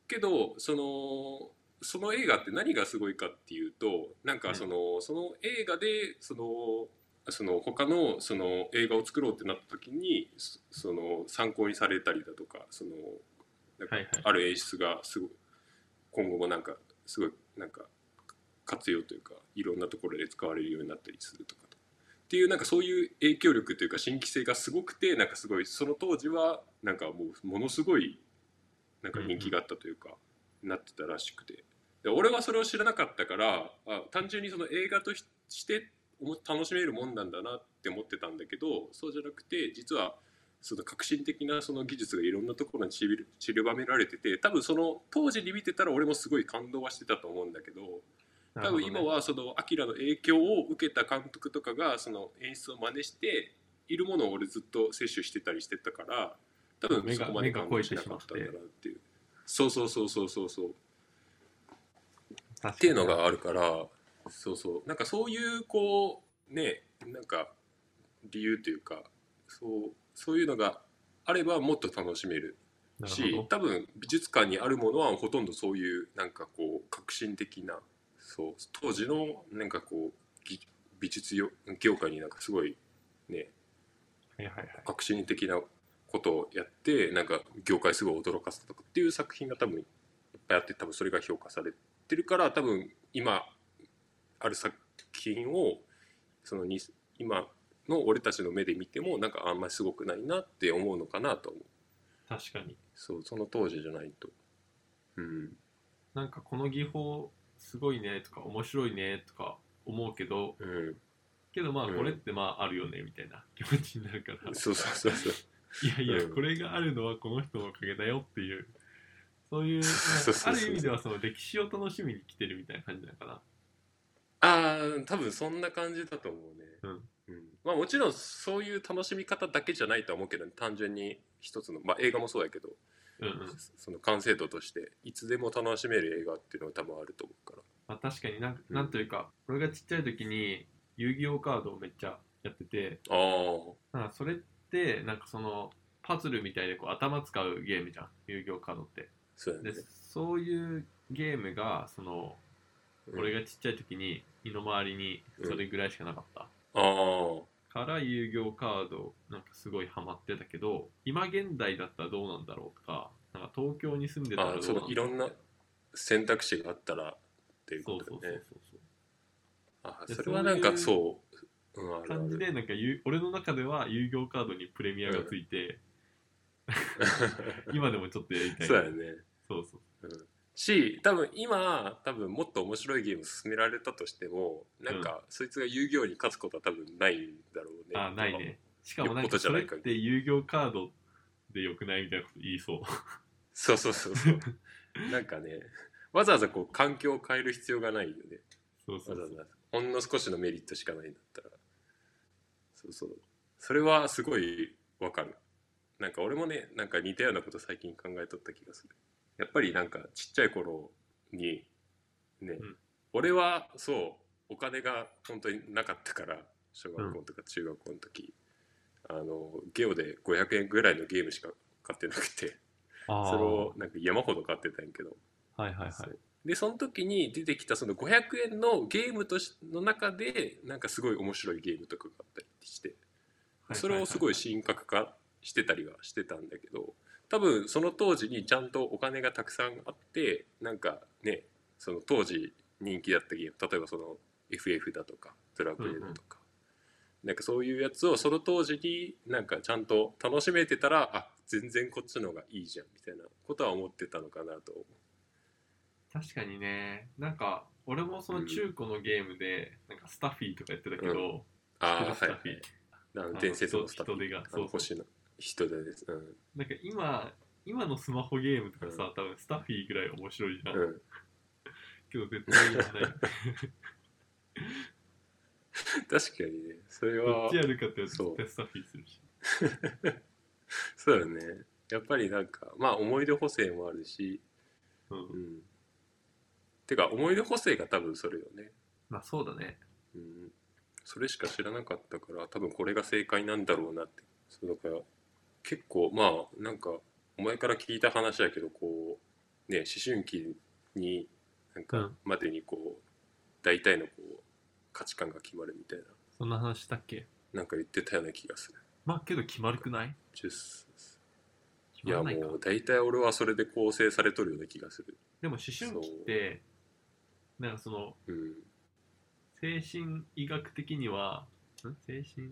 けどそのその映画って何がすごいかっていうとなんかその,、その映画でそのその他のその映画を作ろうってなった時にその参考にされたりだとかそのなんかある演出がすごい今後もなんかすごいなんか活用というかいろんなところで使われるようになったりするとか。っていうなんかそういう影響力というか新規性がすごくてなんかすごいその当時はなんかもうものすごいなんか人気があったというか、なってたらしくて。で俺はそれを知らなかったからあ単純にその映画として楽しめるもんなんだなって思ってたんだけどそうじゃなくて実はその革新的なその技術がいろんなところに散りばめられてて多分その当時に見てたら俺もすごい感動はしてたと思うんだけど多分今はそのアキラの影響を受けた監督とかがその演出を真似しているものを俺ずっと摂取してたりしてたから多分そこまで感動しなかったんだなっていう。そうそうそうそうそうそう。っていうのがあるからそうそう。なんかそういうこうねなんか理由というかそうそういうのがあればもっと楽しめるし多分美術館にあるものはほとんどそういうなんかこう革新的なそう当時のなんかこう美術業界になんかすごいね、はいはいはい、革新的なことをやってなんか業界すごい驚かせたとかっていう作品が多分いっぱいあって多分それが評価されてるから多分今ある作品をそのに今の俺たちの目で見てもなんかあんまりすごくないなって思うのかなと思う。確かに。そうその当時じゃないと。うん。なんかこの技法すごいねとか面白いねとか思うけど、うん、けどまあこれってまああるよねみたいな気持ちになるから、そうそうそうそういやいや、これがあるのはこの人のおかげだよっていう。そういう (laughs) ある意味ではその歴史を楽しみに来てるみたいな感じなのかな。ああ多分そんな感じだと思うね。うん。うん。まあもちろんそういう楽しみ方だけじゃないと思うけど、ね、単純に一つの、まあ、映画もそうやけど。うんうん、その完成度としていつでも楽しめる映画っていうのは多分あると思うから、まあ、確かになんなんというか、俺がちっちゃい時に遊戯王カードをめっちゃやってて。ああそれってなんかそのパズルみたいでこう頭使うゲームじゃん。遊戯王カードって。そう,、ね、でそういうゲームがその、うん、俺がちっちゃい時に身の回りにそれぐらいしかなかった、うん、ああ。から遊戯王カードなんかすごいハマってたけど今現代だったらどうなんだろうとかなんか東京に住んでたらどうなんだろう。いろんな選択肢があったらっていうことだね。あそれはなんかそう、うん、感じでなんか俺の中では遊戯王カードにプレミアがついて、うん、今でもちょっとやりたい。そうやね。そうそう、うん。し多分今多分もっと面白いゲーム進められたとしてもなんか、そいつが遊戯王に勝つことは多分ないんだろうね。あないね。しかもなんかそれって遊戯王カードでよくないみたいなこと言いそう。そうそうそうそう。(laughs) なんかねわざわざこう環境を変える必要がないよね。そうそう。わざわざ。ほんの少しのメリットしかないんだったらそうそう。それはすごいわかる。なんか俺もねなんか似たようなこと最近考えとった気がする。やっぱりなんかちっちゃい頃にね、うん、俺はそうお金が本当になかったから小学校とか中学校の時、うん、あのゲオで500円ぐらいのゲームしか買ってなくて。それをなんか山ほど買ってたんやけど。はいはいはいでその時に出てきたその500円のゲームとしの中でなんかすごい面白いゲームとかがあったりしてそれをすごい神格化してたりはしてたんだけど多分その当時にちゃんとお金がたくさんあってなんかねその当時人気だったゲーム例えばその FF だとかドラクエだとか、うんうん、なんかそういうやつをその当時になんかちゃんと楽しめてたらあ全然こっちの方がいいじゃんみたいなことは思ってたのかなと思う確かにね。なんか俺もその中古のゲームで、なんかスタッフィーとかやってたけど、うん、ああはい、はい、伝説のスタッフィー。人手がそう星の人手です、うん、なんか今今のスマホゲームとかさ、うん、多分スタッフィーぐらい面白いじゃん、うん、けど絶対やらない。確かにね。それはどっちやるかって絶対スタッフィーするし。(laughs) そうだね。やっぱりなんかまあ思い出補正もあるし。うん、うん、てか思い出補正が多分それよね。まあそうだね。うん、それしか知らなかったから多分これが正解なんだろうなって。そうだから結構まあなんかお前から聞いた話やけどこうね思春期になんかうん。までにこう大体のこう価値観が決まるみたいな。そんな話したっけ？なんか言ってたような気がする。まあけど決まるくない？ジュース決いやもう大体俺はそれで構成されとるような気がする。でも思春期ってなんかそのうん精神医学的にはん？精神？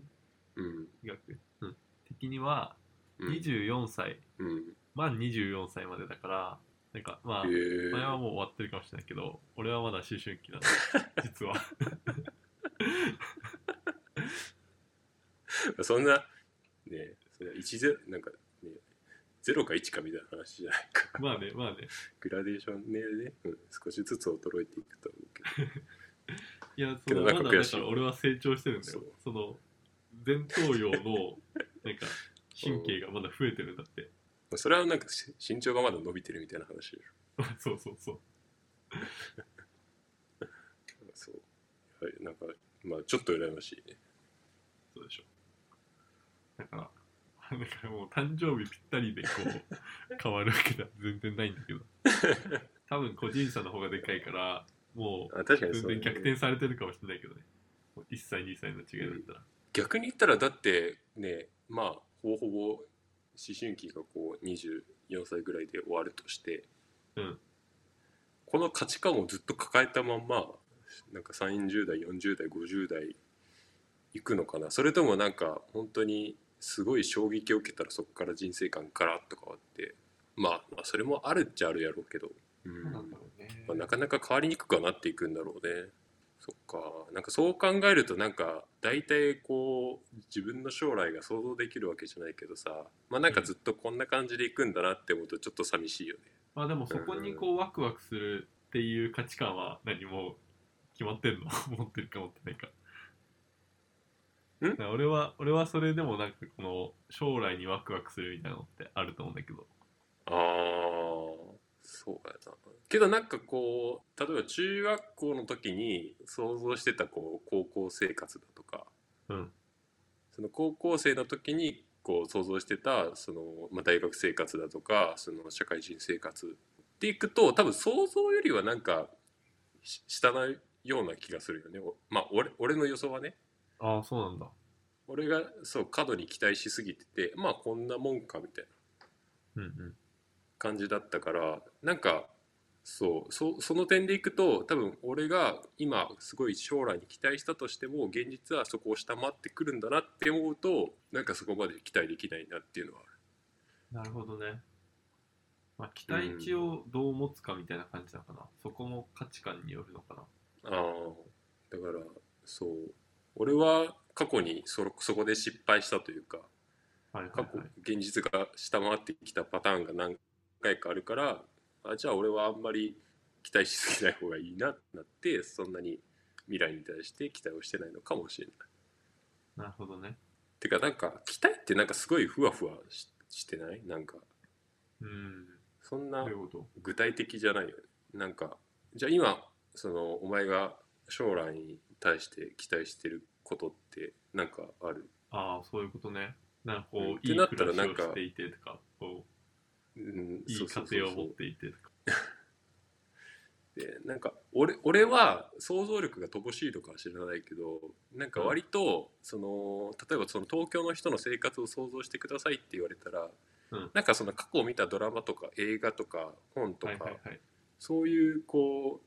うん医学、うん、的にはうん。24歳、うん。満24歳までだからなんかまあ、へえ前はもう終わってるかもしれないけど俺はまだ思春期なんで (laughs) 実は。(laughs) そんなねそれは1ゼなんかね0か1かみたいな話じゃないか。まあねまあねグラデーションねね、うん、少しずつ衰えていくと思うけど。(laughs) いやそのまだだから俺は成長してるんだよその前頭葉のなんか神経がまだ増えてるんだってそれはなんかし身長がまだ伸びてるみたいな話でしょ。(laughs) そうそうそう (laughs) そう。はい、なんか、まあちょっと羨ましいね。そうでしょだからだからもう誕生日ぴったりでこう変わるわけでは全然ないんだけど。(laughs) 多分個人差の方がでかいからもあ確かう全にそう、ね、然逆転されてるかもしれないけどね。もう1歳2歳の違いだったら、逆に言ったらだってねまあほぼほぼ思春期がこう24歳ぐらいで終わるとして、うん。この価値観をずっと抱えたまんまなんか30代40代50代いくのかな。それともなんか本当にすごい衝撃を受けたらそこから人生観ガラッと変わってまあまあそれもあるっちゃあるやろうけど、うんなんだろうねまあ、なかなか変わりにくくはなっていくんだろうね。そっか。なんかそう考えるとなんか大体こう自分の将来が想像できるわけじゃないけどさまあなんかずっとこんな感じでいくんだなって思うとちょっと寂しいよね。まあでもそこにこうワクワクするっていう価値観は何も決まってんの？(laughs) 持ってるか持ってないか俺は俺はそれでもなんかこの将来にワクワクするみたいなのってあると思うんだけど。ああそうやな。けどなんかこう例えば中学校の時に想像してたこう高校生活だとか。うん。その高校生の時にこう想像してたその、まあ、大学生活だとかその社会人生活っていくと多分想像よりはなんかし下なような気がするよね。おまあ俺俺の予想はねああそうなんだ。俺がそう過度に期待しすぎててまあこんなもんかみたいな。うんうん。感じだったからなんかそうそその点でいくと多分俺が今すごい将来に期待したとしても現実はそこを下回ってくるんだなって思うとなんかそこまで期待できないなっていうのはある。なるほどね。まあ期待値をどう持つかみたいな感じなのかな、そこも価値観によるのかな。ああだからそう俺は過去にそそこで失敗したというかはいはい過去はい現実が下回ってきたパターンが何回かあるからあじゃあ俺はあんまり期待しすぎない方がいいなってなってそんなに未来に対して期待をしてないのかもしれない。なるほどね。てかなんか期待ってなんかすごいふわふわししてない？なんか。うん。そんな具体的じゃないよね。なんかじゃあ今そのお前が将来に対して期待してることってなんかある？ああそういうことね。なんかこう、うん。いいってなった暮らしらなんかをしていてとかこうんういい家庭を持っていてとか。(laughs) でなんか俺俺は想像力が乏しいとかは知らないけどなんか割と、その例えばその東京の人の生活を想像してくださいって言われたら、うん。なんかその過去を見たドラマとか映画とか本とか、はい。そういうこ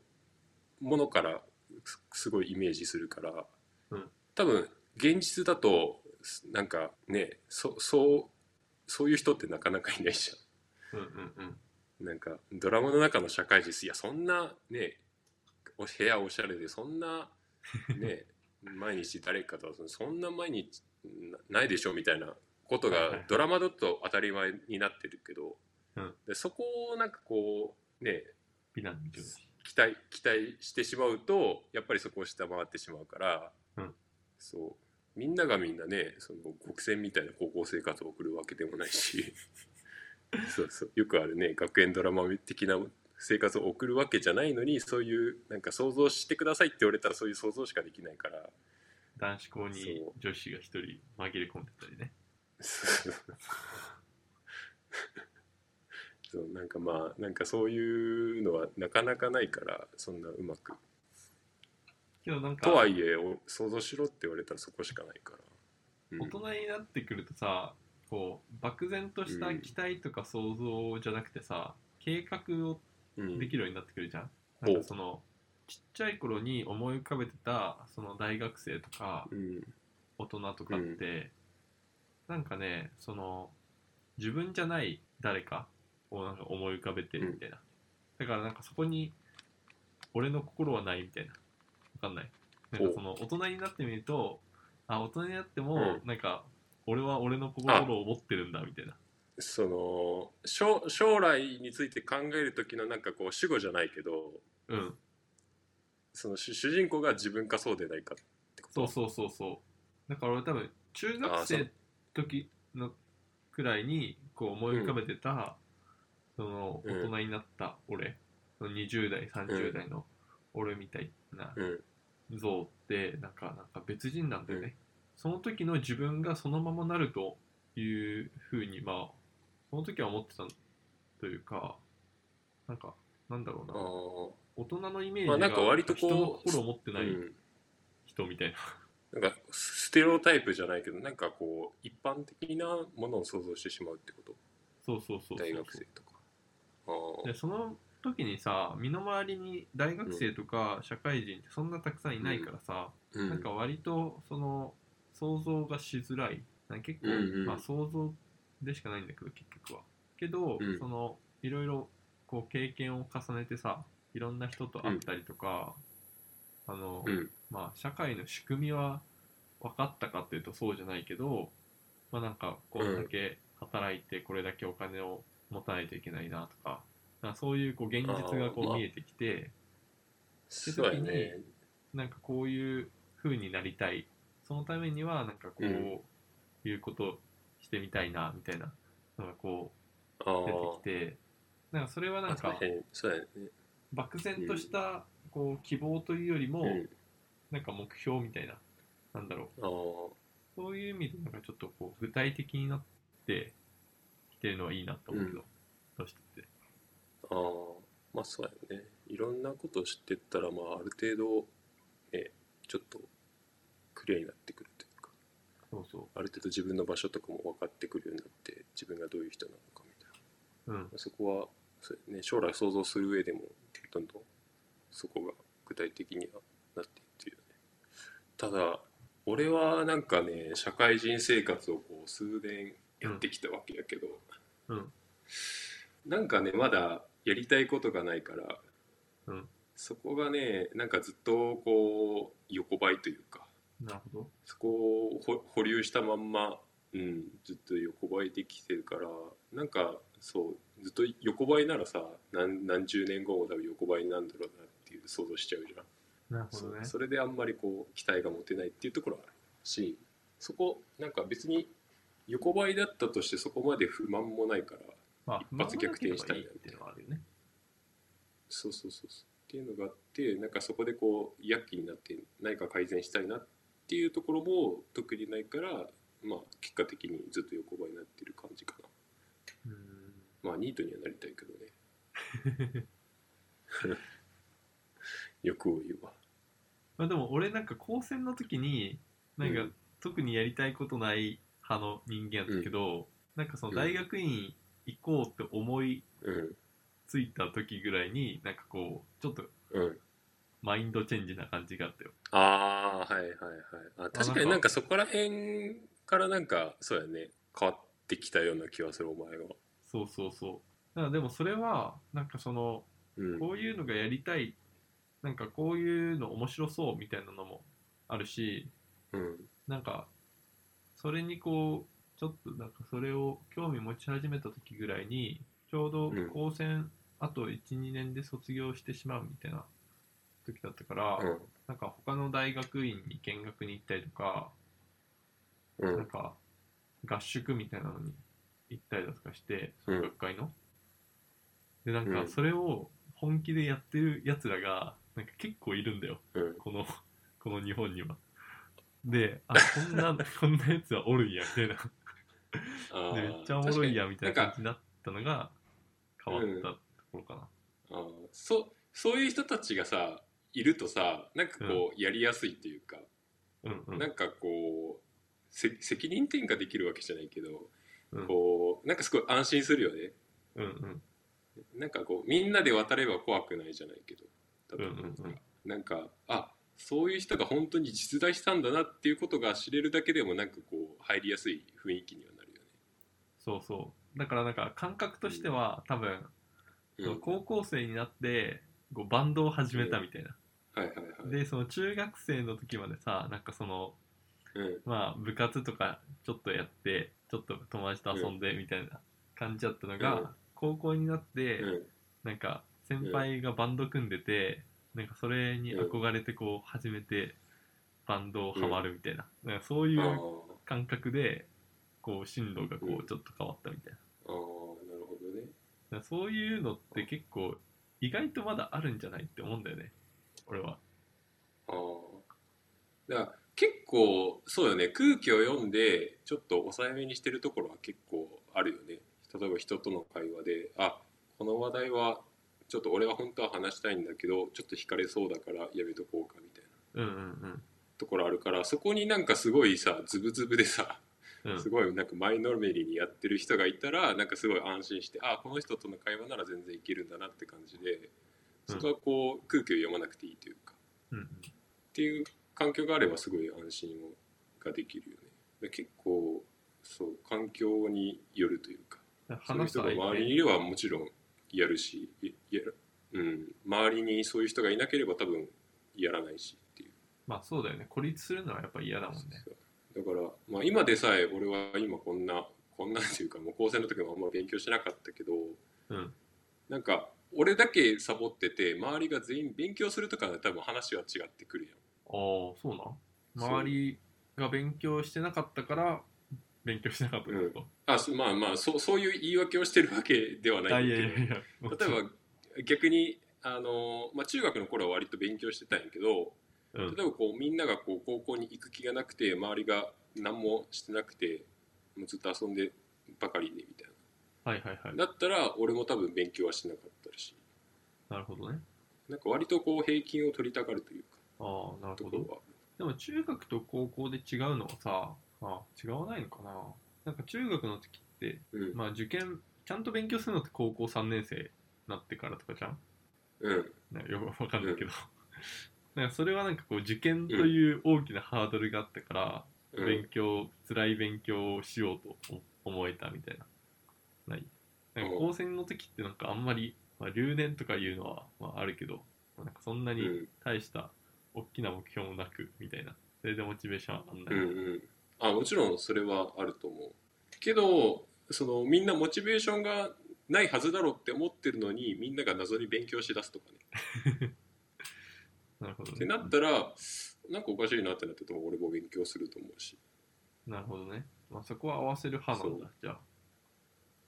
うものからすすごいイメージするから、うん。多分現実だとすなんかねそそうそういう人ってなかなかいないじゃん。うんうんうん。なんかドラマの中の社会人いやそんなねお部屋おしゃれでそんなね (laughs) 毎日誰かとそんな毎日なないでしょみたいなことはいはいはい。がドラマだと当たり前になってるけど、うん。でそこをなんかこうね美男美女期待期待してしまうとやっぱりそこを下回ってしまうから、うん。そう。みんながみんなねその極戦みたいな高校生活を送るわけでもないし (laughs) そう。そうよくあるね学園ドラマ的な生活を送るわけじゃないのにそういうなんか想像してくださいって言われたらそういう想像しかできないから。男子校に女子が一人紛れ込んでたりね (laughs) そうなんかまあなんかそういうのはなかなかないからそんなうまく。けどなんかとはいえお想像しろって言われたらそこしかないから、うん。大人になってくるとさこう漠然とした期待とか想像じゃなくてさ、計画をうん。できるようになってくるじゃん、お。なんかそのちっちゃい頃に思い浮かべてたその大学生とかうん。大人とかって、なんかねその自分じゃない誰かをなんか思い浮かべてるみたいな、だからなんかそこに俺の心はないみたいな。わかんない。なんかその大人になってみるとあ大人になってもうなんか俺は俺の心を持ってるんだみたいな。その将将来について考える時のなんかこう主語じゃないけどうん。その主主人公が自分かそうでないかってこと？そうそうそうそう。だから俺多分中学生の。時のくらいにこう思い浮かべてた、そのうん。大人になった俺、その20代30代の俺みたいなうん。像ってなんかなんか別人なんだよね、その時の自分がそのままなるというふうにまあその時は思ってたというかなんかなんだろうな。大人のイメージまあなんか割とこう人の心を持ってないうん。人みたいな、なんかステレオタイプじゃないけどなんかこう一般的なものを想像してしまうってこと？そうそうそうそう大学生とでその時にさ身の回りに大学生とか社会人ってそんなたくさんいないからさ、うん。なんか割とその想像がしづらい。なんか結構、うんうん。まあ想像でしかないんだけど結局は。けど、うん。そのいろいろこう経験を重ねてさいろんな人と会ったりとか、あの、うん。まあ社会の仕組みは分かったかっていうとそうじゃないけどまあなんかこれだけ働いてこれだけお金を持たないといけないなとかなんかそういうこう現実がこう見えてきて、そうやね。なんかこういう風になりたい。そのためにはなんかこう、うん。いうことしてみたいなみたいなのがこあう出てーきてなんかそれはなんか漠然としたこう希望というよりも、うん。なんか目標みたいななんだろう。そういう意味でなんかちょっとこう具体的になってきてるのはいいなと思うけど、どうしてって。あーまあそうやね。いろんなことを知ってったらまあある程度ねちょっとクリアになってくるというか。そうそう。ある程度自分の場所とかも分かってくるようになって自分がどういう人なのかみたいな。うん。そこはそうやね。将来想像する上でもどんどんそこが具体的にはなっていってるよね。ただ俺はなんかね社会人生活をこう数年やってきたわけやけど、うん。なんかねまだやりたいことがないから、うん。そこがねなんかずっとこう横ばいというかなるほど。そこをほ保留したまんま、うん、ずっと横ばいできてるからなんかそうずっと横ばいならさ何何十年後も多分横ばいなんだろうなっていう想像しちゃうじゃん、なるほどね。それであんまりこう期待が持てないっていうところはあるしそこなんか別に横ばいだったとしてそこまで不満もないからまあ一発逆転したいないっていうのはあるよねそうそうそう。っていうのがあってなんかそこでこう躍起になって何か改善したいなっていうところも特にないからまあ結果的にずっと横ばいになってる感じかな。うん。まあニートにはなりたいけどね。欲を言うわ。(laughs) まあでも俺なんか高専の時になんかうん。特にやりたいことない派の人間やったけど、なんかその大学院行こうって思いうん。ついた時ぐらいになんかこうちょっとうん。マインドチェンジな感じがあったよ。ああはいはいはい。あ確かになんかそこら辺からなんかそうやね。変わってきたような気がするお前は。そうそうそう。だからでもそれはなんかそのうん。こういうのがやりたいなんかこういうの面白そうみたいなのもあるしうん。なんかそれにこうちょっとなんかそれを興味持ち始めた時ぐらいにちょうどうん。高専あと12年で卒業してしまうみたいな時だったから、うん。なんか他の大学院に見学に行ったりとか、うん。なんか合宿みたいなのに行ったりだとかしてそうん。の学会の、でなんかうん。それを本気でやってるやつらがなんか結構いるんだよ。うん。このこの日本にはであこんな (laughs) こんなやつはおるんやみたいな。あーでめっちゃおもろいやみたいな感じになったのが変わったところかな、にあーそそういう人たちがさいるとさなんかこうやりやすいっていうか、うんうん。なんかこうせ責任転嫁できるわけじゃないけど、うん。こうなんかすごい安心するよね。うんうん。なんかこうみんなで渡れば怖くないじゃないけど。うんうんうん。なんかあそういう人が本当に実在したんだなっていうことが知れるだけでもなんかこう入りやすい雰囲気にはなるよね。そうそう。だからなんか感覚としては多分、その高校生になってこうバンドを始めたみたいな、はいはいはい。でその中学生の時までさなんかそのうん。まあ部活とかちょっとやってちょっと友達と遊んでみたいな感じだったのが、うん。高校になって、うん。なんか先輩がバンド組んでて、なんかそれに憧れてこう始めてバンドハマるみたいな,、なんかそういう感覚でこう進路がこうちょっと変わったみたいな。あーなるほどね。だそういうのって結構意外とまだあるんじゃないって思うんだよね。俺は。ああ。だから結構そうよね。空気を読んでちょっと抑えめにしてるところは結構あるよね。例えば人との会話であこの話題はちょっと俺は本当は話したいんだけどちょっと惹かれそうだからやめとこうかみたいな。うんうんところあるからそこになんかすごいさズブズブでさうん。うんすごいなんか前のめりにやってる人がいたらなんかすごい安心してあこの人との会話なら全然いけるんだなって感じでそこはこう空気を読まなくていいというか。うんっていう環境があればすごい安心をができるよね。で結構そう環境によるというか。そういう人が周りにいればもちろんやるしいやるうん。周りにそういう人がいなければ多分やらないしっていう。まあそうだよね。孤立するのはやっぱ嫌だもんね。だから、まあ、今でさえ俺は今こんなこんなっていうかもう高専の時もあんま勉強しなかったけどうん。なんか俺だけサボってて周りが全員勉強するとかは多分話は違ってくるやん。ああそうなん？周りが勉強してなかったから勉強してなかったこあそまあまあそそういう言い訳をしてるわけではと、あないんだいやいやけどいや例えば逆にあの、まあ、中学の頃は割と勉強してたんやけどうん。例えばこうみんながこう高校に行く気がなくて周りが何もしてなくてもうずっと遊んでばかりでみたいはいはいはい。なだったら俺も多分勉強はしなかったし。なるほどね。なんか割とこう平均を取りたがるというか。ああなるほど。でも中学と高校で違うのはさあ違わないのかな。なんか中学の時ってうん。まあ受験ちゃんと勉強するのって高校3年生になってからとかじゃん？うん。なんかよくわかんないけど、(laughs) なんかそれはなんかこう受験という大きなハードルがあったから、うん。勉強辛い勉強をしようと思えたみたいな。ない。なんかうん。高専の時ってなんかあんまり、まあ、留年とかいうのは、まあ、あるけどなんかそんなにうん。大した大きな目標もなくみたいな。それでモチベーション上がんない、うんうんあもちろんそれはあると思う。けどそのみんなモチベーションがないはずだろうって思ってるのにみんなが謎に勉強しだすとかね。(laughs) なるほど、ね、ってなったらなんかおかしいなってなってても俺も勉強すると思うし。なるほどね、まあ、そこは合わせる派なんだじゃあ。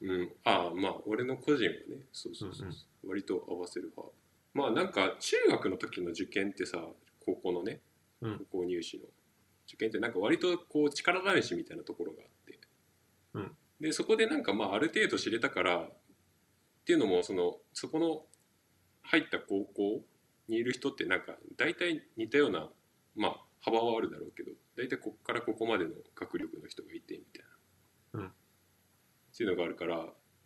うん。ああまあ俺の個人はね。そうそうそう、うん。割と合わせる派。まあなんか中学の時の受験ってさ高校のねうん。高校入試の受験ってなんか割とこう力試しみたいなところがあって、うん。でそこでなんかまあある程度知れたからっていうのもそのそこの入った高校にいる人ってなんか大体似たようなまあ幅はあるだろうけど大体こっからここまでの学力の人がいてみたいな、うん。っていうのがあるから、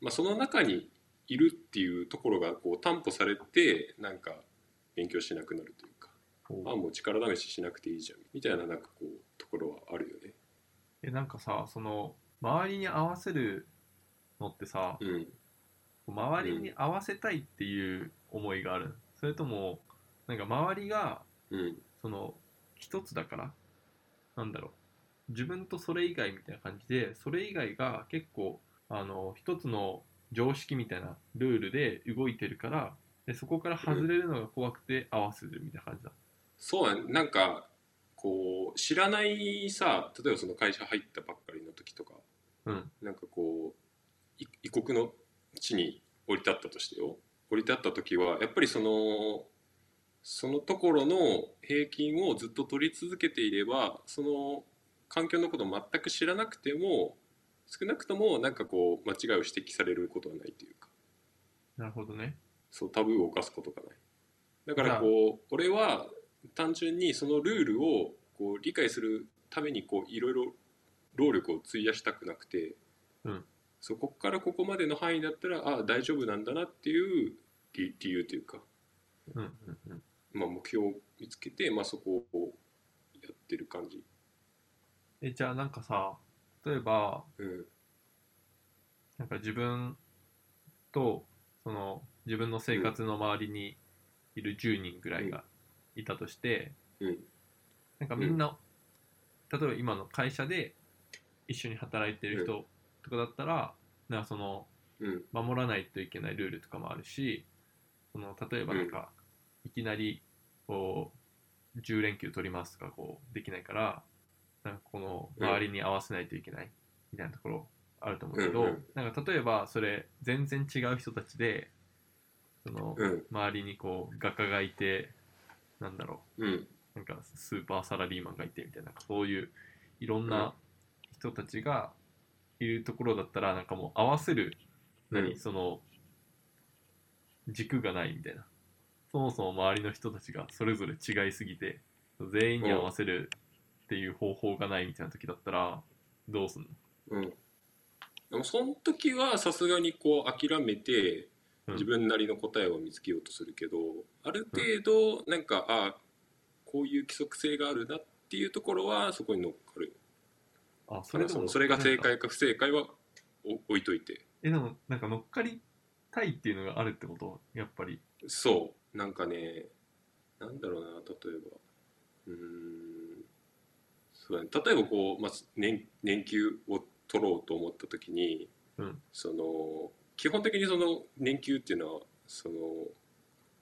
まあ、その中にいるっていうところがこう担保されてなんか勉強しなくなるというかあもう力試ししなくていいじゃん。みたいななんかこうところはあるよね。えなんかさその周りに合わせるのってさ、うん。周りに合わせたいっていう思いがある、それともなんか周りがうん。その一つだから？なんだろう？自分とそれ以外みたいな感じでそれ以外が結構あの一つの常識みたいなルールで動いてるからでそこから外れるのが怖くて合わせるみたいな感じだ、そうやなんかこう知らないさ例えばその会社入ったばっかりの時とかうん。なんかこうい異国の地に降り立ったとしてよ。降り立った時はやっぱりそのそのところの平均をずっと取り続けていればその環境のことを全く知らなくても少なくともなんかこう間違いを指摘されることはないというか。なるほどね。そうタブーを犯すことがない。だからこう俺は単純にそのルールをこう理解するためにこういろいろ労力を費やしたくなくて、うん。そこからここまでの範囲だったらああ大丈夫なんだなっていう理理由というか、うんうんうん。まあ、目標を見つけて、まあ、そこをやってる感じ。えじゃあなんかさ例えばうん。なんか自分とその自分の生活の周りにいる10人ぐらいがいたとして、うん。なんかみんな、例えば今の会社で一緒に働いてる人とかだったら、なんかそのうん。守らないといけないルールとかもあるしその例えばなんか、いきなりこう10連休取りますとかこうできないからなんかこの周りに合わせないといけないみたいなところあると思うけど、うんうん。なんか例えばそれ全然違う人たちでそのうん。周りにこう画家がいてなんだろう。うん。なんかスーパーサラリーマンがいてみたいなそういういろんな人たちがいるところだったらなんかもう合わせる何、うんその軸がないみたいな。そもそも周りの人たちがそれぞれ違いすぎて全員に合わせるっていう方法がないみたいな時だったらどうすんの？うん。でもその時はさすがにこう諦めてうん自分なりの答えを見つけようとするけど、ある程度なんかあこういう規則性があるなっていうところはそこに乗っかる。あそれそそれが正解か不正解はお置いといて。えでもなんか乗っかりたいっていうのがあるってこと？やっぱり。そう。なんかねなんだろうな例えば。うーん。そうだね。例えばこう、まあ、年年給を取ろうと思った時に、うん。その基本的にその年給っていうのはその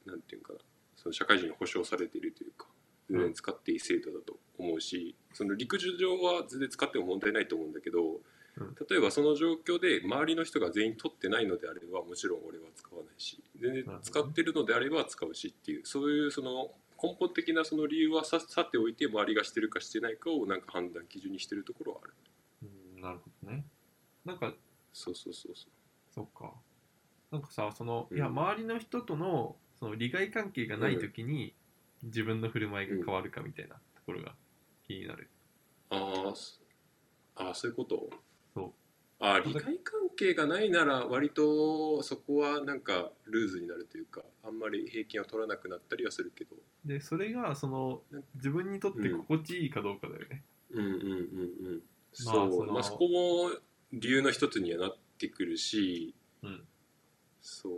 なんていうかなその社会人に保障されているというか全然使っていい制度だと思うし、その陸上上は全然使っても問題ないと思うんだけど、うん。例えばその状況で周りの人が全員取ってないのであればもちろん俺は使わないし全然使ってるのであれば使うしっていうそういうその根本的なその理由はささておいて周りがしてるかしてないかをなんか判断基準にしてるところはある。うんなるほどね。なんかそうそうそうそそっか。なんかさ、その、うん。いや、周りの人との、その利害関係がないときに、自分の振る舞いが変わるかみたいなところが気になる。うあーそあーそういうこと？そう。あー利害関係がないなら割とそこはなんかルーズになるというかあんまり平均を取らなくなったりはするけど。で、それが、その、自分にとって心地いいかどうかだよね。うん。うんうんうんまあそうそのまあそこも理由の一つにはなってくるしうん。そう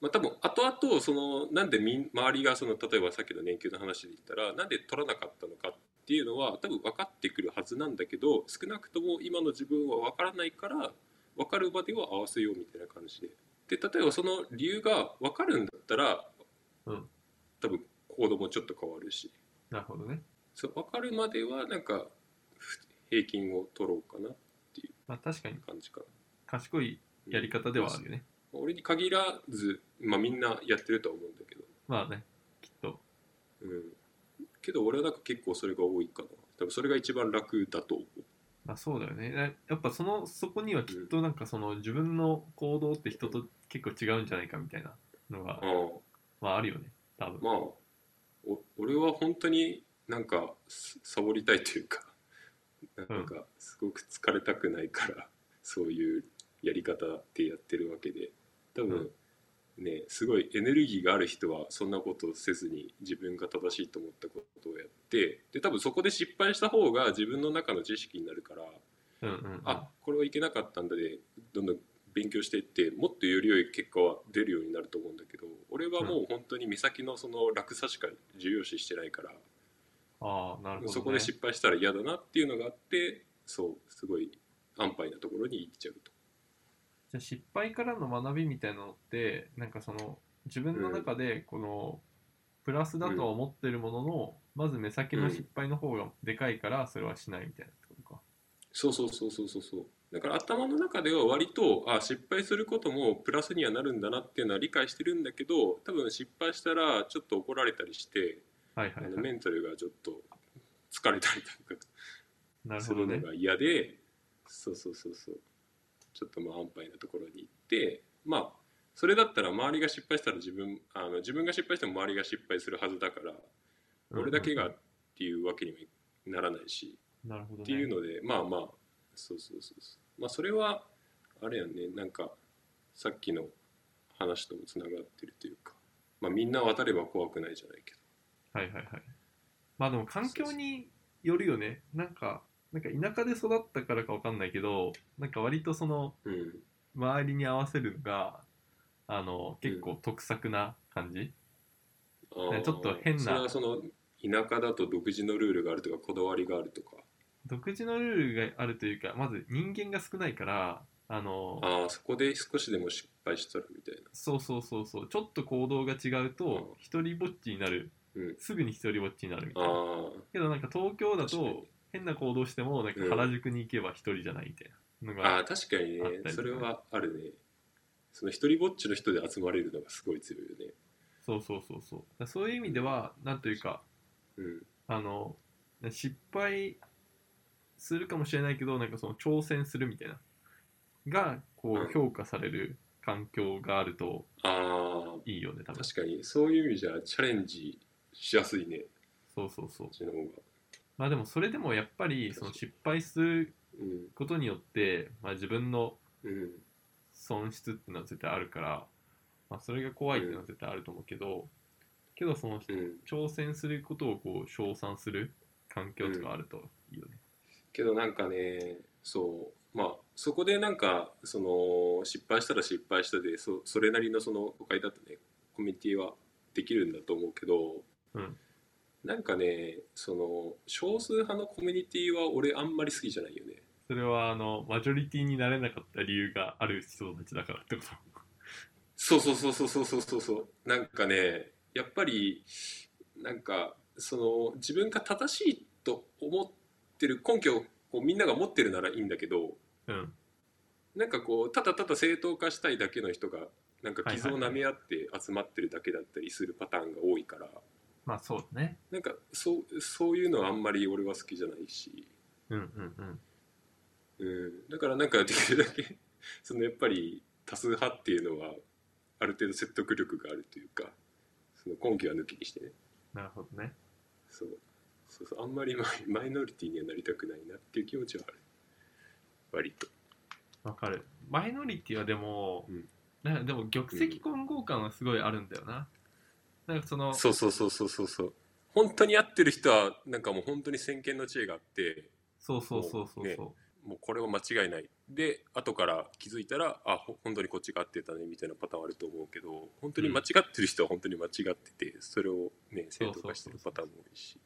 まあ多分後々そのなんでみん周りがその例えばさっきの年給の話で言ったらなんで取らなかったのかっていうのは多分分かってくるはずなんだけど少なくとも今の自分は分からないから分かるまでは合わせようみたいな感じでで例えばその理由が分かるんだったら、うん多分行動もちょっと変わるしなるほどね。そう分かるまではなんかふ平均を取ろうかなまあ確かに感じかな。賢いやり方ではあるよね。俺に限らず、まあ、みんなやってるとは思うんだけど、まあね、きっと。うん、けど俺はなんか結構それが多いかな多分それが一番楽だと思うまあそうだよね。なやっぱその、そこにはきっとなんかその自分の行動って人と結構違うんじゃないかみたいなのが、あまああるよね。多分あ。まあお俺は本当になんかすサボりたいというかなんかすごく疲れたくないからそういうやり方でやってるわけで多分ねすごいエネルギーがある人はそんなことをせずに自分が正しいと思ったことをやってで多分そこで失敗した方が自分の中の知識になるからうんうんうん。あこれはいけなかったんだでどんどん勉強していってもっとより良い結果は出るようになると思うんだけど俺はもう本当に目先のその楽さしか重要視してないから、ああ、なるほど、ね。そこで失敗したら嫌だなっていうのがあってそうすごい安牌なところに行っちゃうと。じゃあ失敗からの学びみたいなのってなんかその自分の中でこのプラスだとは思ってるものの、まず目先の失敗の方がでかいからそれはしないみたいなことか。そうそうそうそうそうそうだから頭の中では割とあ失敗することもプラスにはなるんだなっていうのは理解してるんだけど多分失敗したらちょっと怒られたりして、はいはい、あのはい。メンタルがちょっと疲れたりとかなるほどねするの。が嫌で、そうそうそうそうちょっとまあ安牌なところに行ってまあそれだったら周りが失敗したら自分あの自分が失敗しても周りが失敗するはずだから、俺だけがっていうわけにもならないし、なるほどね。っていうのでまあまあそうそうそうそうまあそれはあれやねなんかさっきの話ともつながってるというかまあみんな渡れば怖くないじゃないけはいはいはい。まあでも環境によるよね。なんか、なんか田舎で育ったからかわかんないけど、なんか割とそのどうん周りに合わせるのが、あの、結構得策な感じ、あーちょっと変な。それはその田舎だと独自のルールがあるとかこだわりがあるとか。独自のルールがあるというか、まず人間が少ないから、あの、ああそこで少しでも失敗したらみたいな。そうそうそうそう、ちょっと行動が違うと、一人ぼっちになる、うん。すぐに一人ぼっちになるみたいな。あけどなんか東京だと確かに変な行動してもなんかうん。原宿に行けば一人じゃないみたいなのああが、あ確かにあったりとか。ねそれはあるね。その一人ぼっちの人で集まれるのがすごい強いよね。そうそうそうそう。だからそういう意味ではなんというかうん。あの失敗するかもしれないけどなんかその挑戦するみたいながこう評価される環境があるとああいいよね多分。確かに。そういう意味じゃチャレンジしやすいね。そうそうそう。こっちの方がまあでもそれでもやっぱりその失敗するうん。ことによって、まあ、自分のうん。損失っていうのは絶対あるから、まあ、それが怖いっていうのは絶対あると思うけど、けどそのうん。挑戦することをこう称賛する環境とかあるといいよね。けどなんかねそう。まあそこでなんかその失敗したら失敗したでそそれなりのその都会だとね。コミュニティはできるんだと思うけど、うんなんかねその少数派のコミュニティは俺あんまり好きじゃないよねそれはあのマジョリティになれなかった理由がある人たちだからってこと。そうそうそうそうそうそうそうそうなんかねやっぱりなんかその自分が正しいと思ってる根拠をみんなが持ってるならいいんだけどうん。なんかこうただただ正当化したいだけの人がなんか傷をはいはいはい舐め合って集まってるだけだったりするパターンが多いからまあそうだね。なんかそうそういうのはあんまり俺は好きじゃないし、うんうんうん。うん、だからなんかできるだけ (laughs) そのやっぱり多数派っていうのはある程度説得力があるというかその根拠は抜きにしてねなるほどね。そうそうそうあんまりマイマイノリティにはなりたくないなっていう気持ちはある割とわかる。マイノリティはでも、うんなでも玉石混合感はすごいあるんだよな。なんかその、そうそうそうそうそうそう。本当に合ってる人はなんかもう本当に先見の知恵があってそうそうそうそうそう。ねもうこれは間違いない。で後から気づいたらあほ本当にこっちが合ってたねみたいなパターンあると思うけど本当に間違ってる人は本当に間違っててそれをね正当化してるパターンも多いし。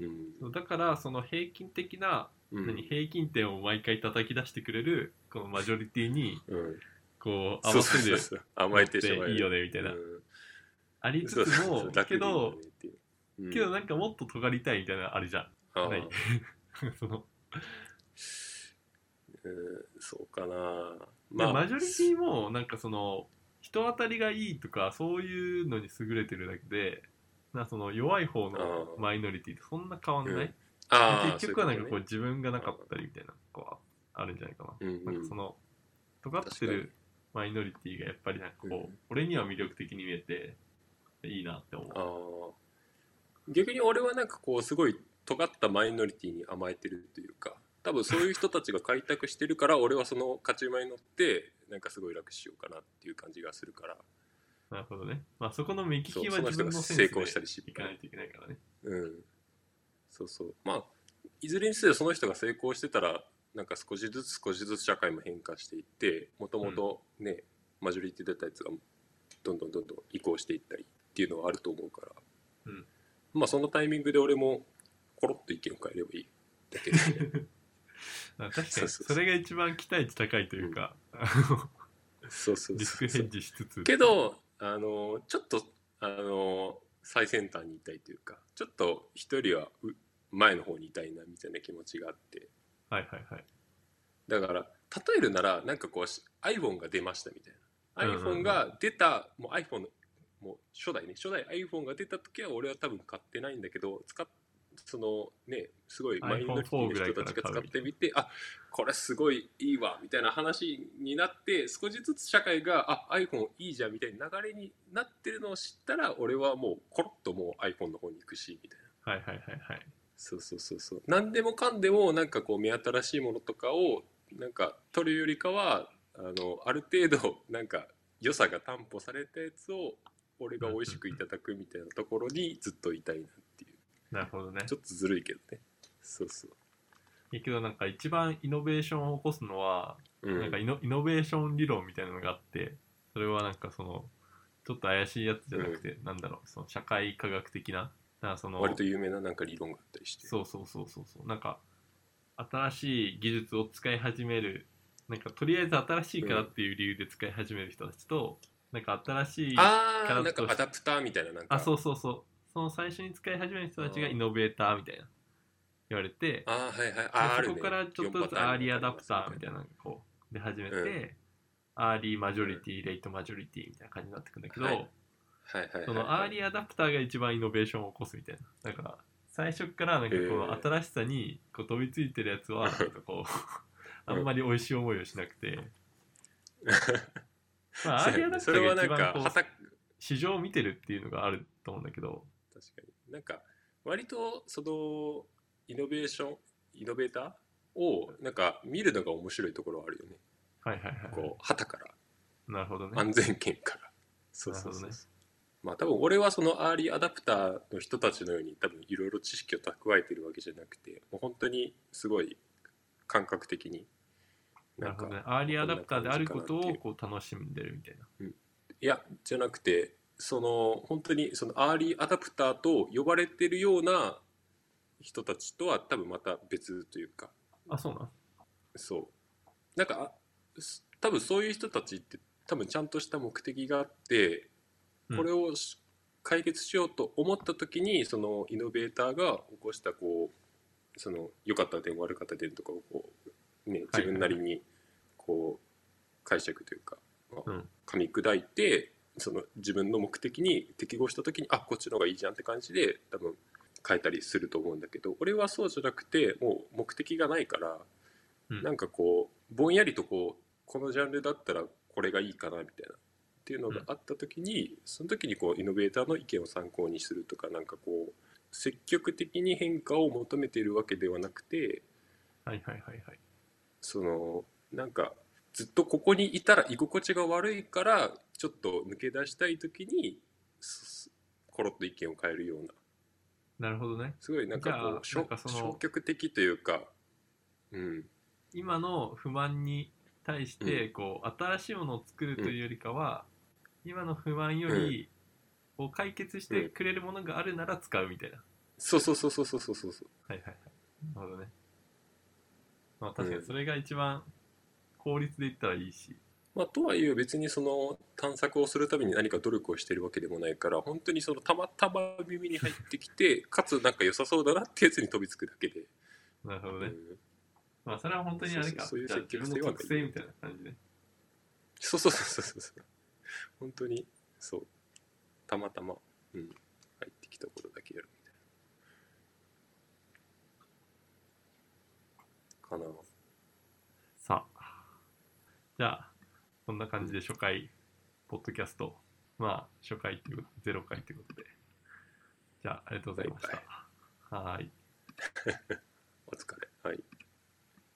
うん。だからその平均的な、うん。何平均点を毎回叩き出してくれるこのマジョリティにうん。こう合そうわせる甘えてしまえるいいよねみたいな、うんありつつもけどう。うん。けどなんかもっと尖りたいみたいなのあるじゃん。ない。(laughs) その。うんそうかな。でマジョリティもなんかその人当たりがいいとかそういうのに優れてるだけでなその弱い方のマイノリティってそんな変わんない、あー結局はなんかこそうう自分がなかったりみたいなこうあるんじゃないかな、うんうん。なんかその尖ってるマイノリティがやっぱりなんかこう、うん。俺には魅力的に見えていいなって思う。逆に俺はなんかこうすごい尖ったマイノリティに甘えてるというか多分そういう人たちが開拓してるから俺はその勝ち馬に乗ってなんかすごい楽しようかなっていう感じがするから。なるほどね。まあそこの目利きはそうその人が自分の成功したり失敗。でいかないといけないからね。うん。そうそう。まあいずれにせよその人が成功してたらなんか少しずつ少しずつ社会も変化していってもともとね、マジョリティだったやつがどんどんどんどん移行していったりっていうのはあると思うから、うん。まあそのタイミングで俺もコロッと意見を変えればいい。だけでまあ確かに。それが一番期待値高いというか、そうそうリスクヘッジしつつ。けどあのちょっとあの最先端にいたいというかちょっと一人はう前の方にいたいなみたいな気持ちがあって。はいはいはい。だから例えるならなんかこうし iPhone が出ましたみたいな。iPhone が出た、もう iPhone のもう初代ね初代 iPhone が出た時は俺は多分買ってないんだけど使っそのねすごいマイノリティの人たちが使ってみてあこれすごいいいわみたいな話になって少しずつ社会があ iPhone いいじゃんみたいな流れになってるのを知ったら俺はもうコロッともう iPhone の方に行くしみたいな。はいはいはいはい。そうそうそうそう。何でもかんでもなんかこう目新しいものとかをなんか取るよりかはあのある程度なんか良さが担保されたやつを俺が美味しくいただくみたいなところにずっといたいなっていう。なるほどね。ちょっとずるいけどね。そうそう。いやけどなんか一番イノベーションを起こすのは、うん。なんかイノイノベーション理論みたいなのがあってそれはなんかそのちょっと怪しいやつじゃなくて、なんだろうその社会科学的なだからその割と有名ななんか理論があったりして。そうそうそうそうそう。なんか新しい技術を使い始めるなんかとりあえず新しいからっていう理由で使い始める人たちと、なんか新しいああなんかアダプターみたいななんか。あそうそうそう。その最初に使い始める人たちがイノベーターみたいな言われて。あーはいはい。であそこからちょっとずつアーリーアダプターみたいなこう出始めて、うんアーリーマジョリティ、レイトマジョリティみたいな感じになってくんだけど、はい。はいはいはいそのアーリーアダプターが一番イノベーションを起こすみたいな。だから最初からなんかこへのー新しさにこう飛びついてるやつはなんかこう (laughs) あんまり美味しい思いをしなくて、(laughs) まあアーリーアダプタそれはーが一なんか番こう市場を見てるっていうのがあると思うんだけど。確かに。なんか割とそのイノベーションイノベーターをなんか見るのが面白いところはあるよね。はいはいはい、はこう傍から。い、なるほどね。安全圏から。そうそうそう。ね。まあ多分俺はそのアーリーアダプターの人たちのように多分いろいろ知識を蓄えてるわけじゃなくてもう本当にすごい感覚的になるほなんかどね。アーリーアダプターであることをこう楽しんでるみたいな。いやじゃなくてその本当にそのアーリーアダプターと呼ばれてるような人たちとは多分また別というか。あそうなん？そう。なんか多分そういう人たちって多分ちゃんとした目的があってうん。これをし解決しようと思った時にそのイノベーターが起こしたこうその良かった点悪かった点とかをこう、ね、自分なりにこう解釈というか、ま噛み砕いてその自分の目的に適合した時にあこっちの方がいいじゃんって感じで多分変えたりすると思うんだけど俺はそうじゃなくてもう目的がないから、うん。なんかこうぼんやりとこうこのジャンルだったらこれがいいかなみたいなっていうのがあった時に、その時にこうイノベーターの意見を参考にするとかなんかこう積極的に変化を求めているわけではなくてはいはいはいはいそのなんかずっとここにいたら居心地が悪いからちょっと抜け出したい時にすコロッと意見を変えるような。なるほどね。すごいなんかこう消極的というかうん。今の不満に対してこう新しいものを作るというよりかは、今の不満よりこう解決してくれるものがあるなら使うみたいな、そうそうそうそうそうそうそう。はいはいはい。なるほどねまあ確かにそれが一番効率で言ったらいいし、まあ、とはいえ別にその探索をするために何か努力をしてるわけでもないから本当にそのたまたま耳に入ってきて (laughs) かつなんか良さそうだなってやつに飛びつくだけで、なるほどね、うん。まあそれは本当にあれか。そういう積極性は特性みたいな感じでそうそうそうそうそう。本当にそう。たまたま、うん、入ってきたことだけやるみたいなかなさあ。じゃあこんな感じで初回ポッドキャスト。まあ初回ということゼロ回ということで。じゃあありがとうございました。はーい。(laughs) お疲れ。はい